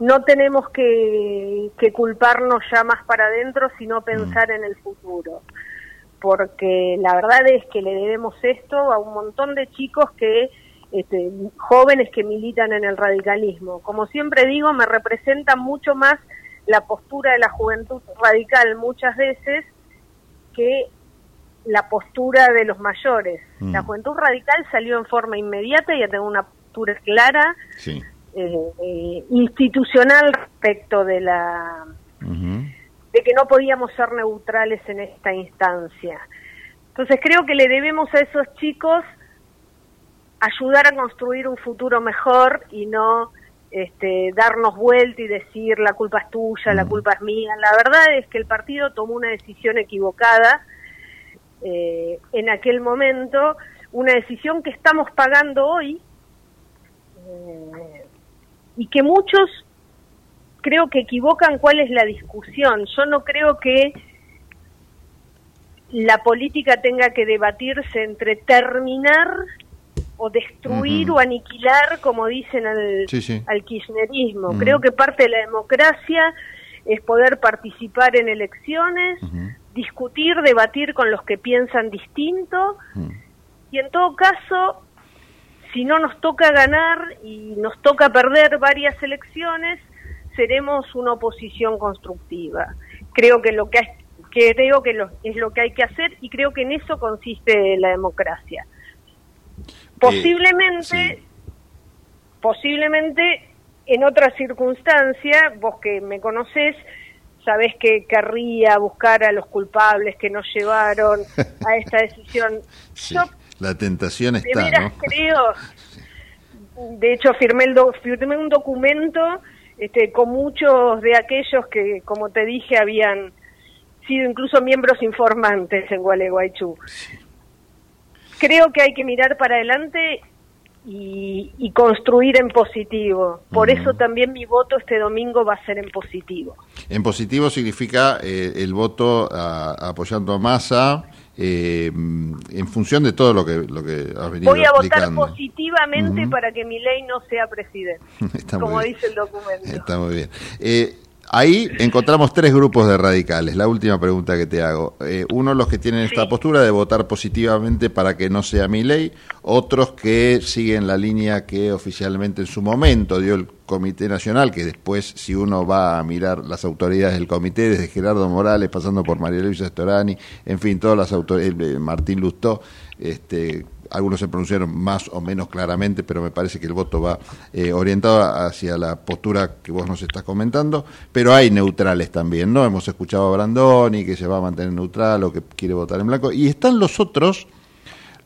no tenemos que, que culparnos ya más para adentro, sino pensar en el futuro. Porque la verdad es que le debemos esto a un montón de chicos que, este, jóvenes que militan en el radicalismo. Como siempre digo, me representa mucho más la postura de la juventud radical muchas veces que la postura de los mayores. Mm. La juventud radical salió en forma inmediata y ya tengo una postura clara Sí. eh, eh, institucional respecto de la de que no podíamos ser neutrales en esta instancia. Entonces creo que le debemos a esos chicos ayudar a construir un futuro mejor y no este, darnos vuelta y decir la culpa es tuya, la culpa es mía. La verdad es que el partido tomó una decisión equivocada eh, en aquel momento, una decisión que estamos pagando hoy eh, y que muchos creo que equivocan cuál es la discusión. Yo no creo que la política tenga que debatirse entre terminar o destruir o aniquilar, como dicen al, Sí, sí. al kirchnerismo. Creo que parte de la democracia es poder participar en elecciones discutir, debatir con los que piensan distinto y en todo caso, si no nos toca ganar y nos toca perder varias elecciones, seremos una oposición constructiva. Creo que lo que creo que lo- es lo que hay que hacer y creo que en eso consiste la democracia. Posiblemente, posiblemente en otra circunstancia, vos que me conocés, sabés que querría buscar a los culpables que nos llevaron a esta decisión. Sí, Yo la tentación de está, veras ¿no? creo, de hecho firmé, el do- firmé un documento este, con muchos de aquellos que, como te dije, habían sido incluso miembros informantes en Gualeguaychú. Creo que hay que mirar para adelante y, y construir en positivo. Por eso también mi voto este domingo va a ser en positivo. En positivo significa eh, el voto a- apoyando a Massa eh, en función de todo lo que, lo que has venido Voy a votar positivamente para que mi ley no sea presidente, como dice el documento. Está muy bien. Eh, ahí encontramos tres grupos de radicales. La última pregunta que te hago. Eh, uno, los que tienen esta postura de votar positivamente para que no sea mi ley. Otros que siguen la línea que oficialmente en su momento dio el Comité Nacional, que después, si uno va a mirar las autoridades del comité, desde Gerardo Morales, pasando por María Luisa Storani, en fin, todas las autoridades, Martín Lustó, este, algunos se pronunciaron más o menos claramente, pero me parece que el voto va eh, orientado hacia la postura que vos nos estás comentando, pero hay neutrales también, ¿no? Hemos escuchado a Brandoni que se va a mantener neutral o que quiere votar en blanco, y están los otros,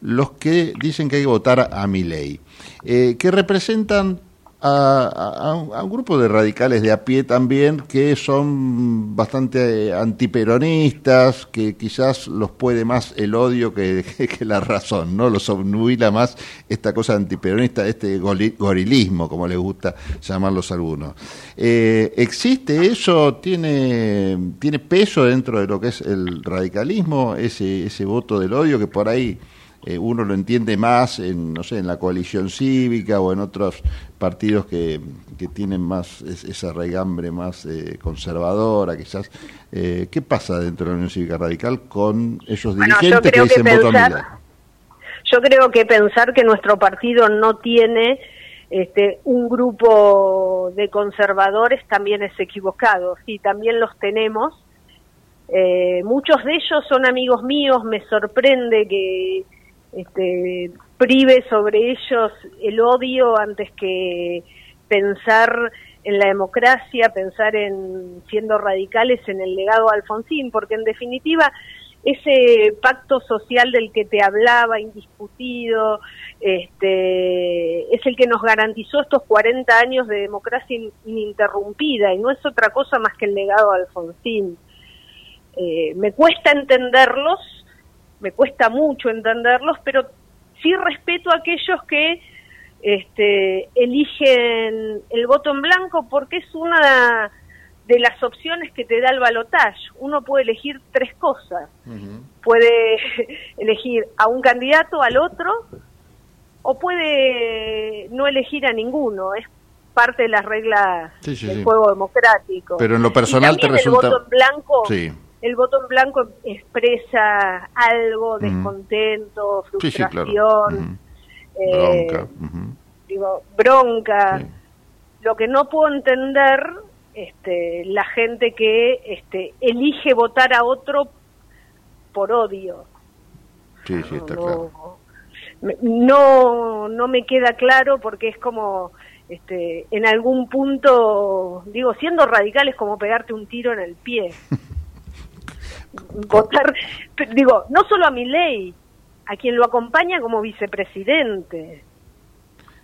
los que dicen que hay que votar a mi ley, que representan a, un- grupo de radicales de a pie también que son bastante antiperonistas, que quizás los puede más el odio que, que la razón, ¿no? Los obnubila más esta cosa antiperonista, este gorilismo, como les gusta llamarlos algunos. Eh, ¿Existe eso? ¿Tiene, ¿Tiene peso dentro de lo que es el radicalismo, ese, ese voto del odio que por ahí eh, uno lo entiende más en, no sé, en la coalición cívica o en otros partidos que, que tienen más es- esa raigambre más eh, conservadora, quizás. Eh, ¿Qué pasa dentro de la Unión Cívica Radical con esos Bueno, dirigentes que creo que dicen voto a pensar-? Yo creo que pensar que nuestro partido no tiene este, un grupo de conservadores también es equivocado. Sí, también los tenemos. Eh, muchos de ellos son amigos míos. Me sorprende que este, prive sobre ellos el odio antes que pensar en la democracia, pensar en siendo radicales en el legado Alfonsín, porque en definitiva ese pacto social del que te hablaba, indiscutido, este, es el que nos garantizó estos 40 años de democracia in- ininterrumpida y no es otra cosa más que el legado de Alfonsín. Eh, me cuesta entenderlos, me cuesta mucho entenderlos, pero sí respeto a aquellos que este, eligen el voto en blanco porque es una de las opciones que te da el balotaje. Uno puede elegir tres cosas. Puede elegir a un candidato, al otro, o puede no elegir a ninguno. Es parte de las reglas Sí, sí, del sí. juego democrático. Pero en lo Y personal te resulta... El voto en blanco Sí. El voto en blanco expresa algo, descontento, Sí, sí, frustración, eh, Bronca. digo, bronca. Lo que no puedo entender, este, la gente que este, elige votar a otro por odio. Sí, sí, está No, claro. me- no, no me queda claro porque es como, este, en algún punto, digo, siendo radical es como pegarte un tiro en el pie. Votar, digo, no solo a mi ley, a quien lo acompaña como vicepresidente.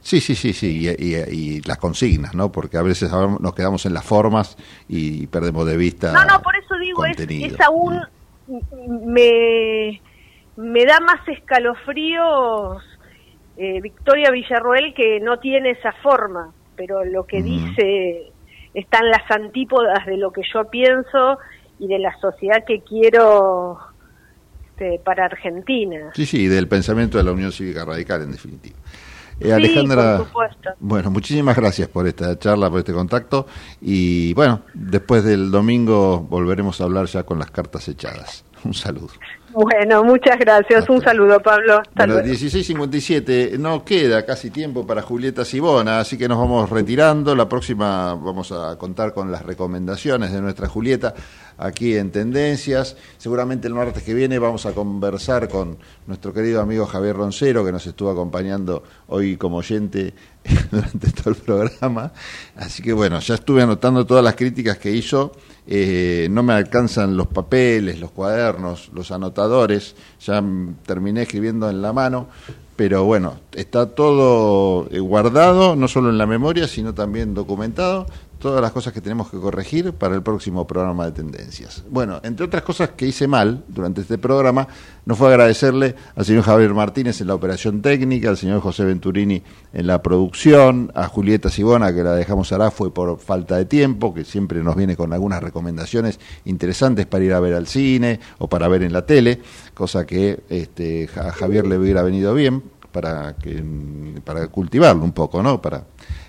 Sí, sí, sí, sí, y, y- y las consignas, ¿no? Porque a veces nos quedamos en las formas y perdemos de vista No, no, por eso digo, es, es aún, me, me da más escalofríos eh, Victoria Villarroel que no tiene esa forma, pero lo que dice están las antípodas de lo que yo pienso y de la sociedad que quiero este, para Argentina. Sí, sí, y del pensamiento de la Unión Cívica Radical, en definitiva. Eh, Sí, Alejandra, por supuesto. bueno, muchísimas gracias por esta charla, por este contacto. Y bueno, después del domingo volveremos a hablar ya con las cartas echadas. Un saludo. Bueno, muchas gracias. Un saludo, Pablo. Hasta Bueno, luego. 16.57, no queda casi tiempo para Julieta Sibona, así que nos vamos retirando. La próxima vamos a contar con las recomendaciones de nuestra Julieta aquí en Tendencias. Seguramente el martes que viene vamos a conversar con nuestro querido amigo Javier Roncero, que nos estuvo acompañando hoy como oyente durante todo el programa. Así que bueno, ya estuve anotando todas las críticas que hizo. Eh, no me alcanzan los papeles, los cuadernos, los anotadores. Ya terminé escribiendo en la mano. Pero bueno, está todo eh, guardado, no solo en la memoria, sino también documentado. Todas las cosas que tenemos que corregir para el próximo programa de tendencias. Bueno, entre otras cosas que hice mal durante este programa, no fue agradecerle al señor Javier Martínez en la operación técnica, al señor José Venturini en la producción, a Julieta Sibona, que la dejamos ahora, fue por falta de tiempo, que siempre nos viene con algunas recomendaciones interesantes para ir a ver al cine o para ver en la tele, cosa que este, a Javier le hubiera venido bien para, que, para cultivarlo un poco, ¿no? Para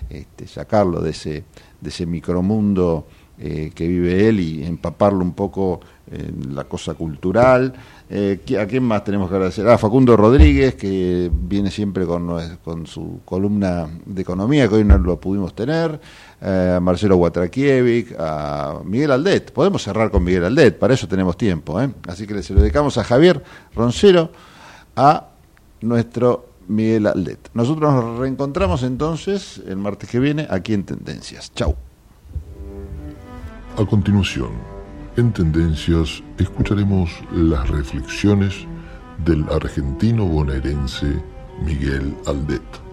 este, sacarlo de ese, de ese micromundo eh, que vive él y empaparlo un poco en la cosa cultural. Eh, ¿qui- ¿A quién más tenemos que agradecer? A Facundo Rodríguez, que viene siempre con, su columna de economía, que hoy no lo pudimos tener. Eh, a Marcelo Guatrakiewicz, a Miguel Aldet. Podemos cerrar con Miguel Aldet, para eso tenemos tiempo. Así que se dedicamos a Javier Roncero, a nuestro Miguel Aldet. Nosotros nos reencontramos entonces el martes que viene aquí en Tendencias. Chau. A continuación, en Tendencias escucharemos las reflexiones del argentino bonaerense Miguel Aldet.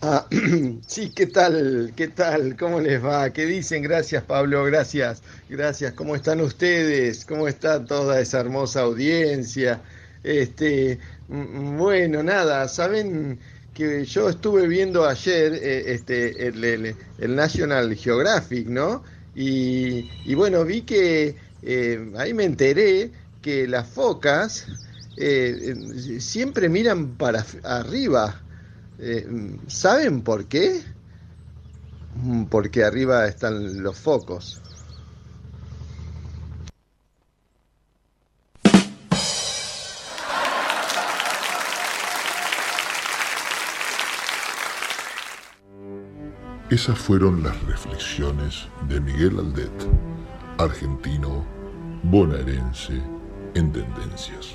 Ah, sí, ¿qué tal? ¿Qué tal? ¿Cómo les va? ¿Qué dicen? Gracias, Pablo, gracias. Gracias. ¿Cómo están ustedes? ¿Cómo está toda esa hermosa audiencia? Este, bueno, nada, saben que yo estuve viendo ayer eh, este, el, National Geographic, ¿no? Y, y bueno, vi que eh, ahí me enteré que las focas eh, eh, siempre miran para arriba. Eh, ¿Saben por qué? Mm, Porque arriba están los focos. Esas fueron las reflexiones de Miguel Aldet, argentino bonaerense en Tendencias.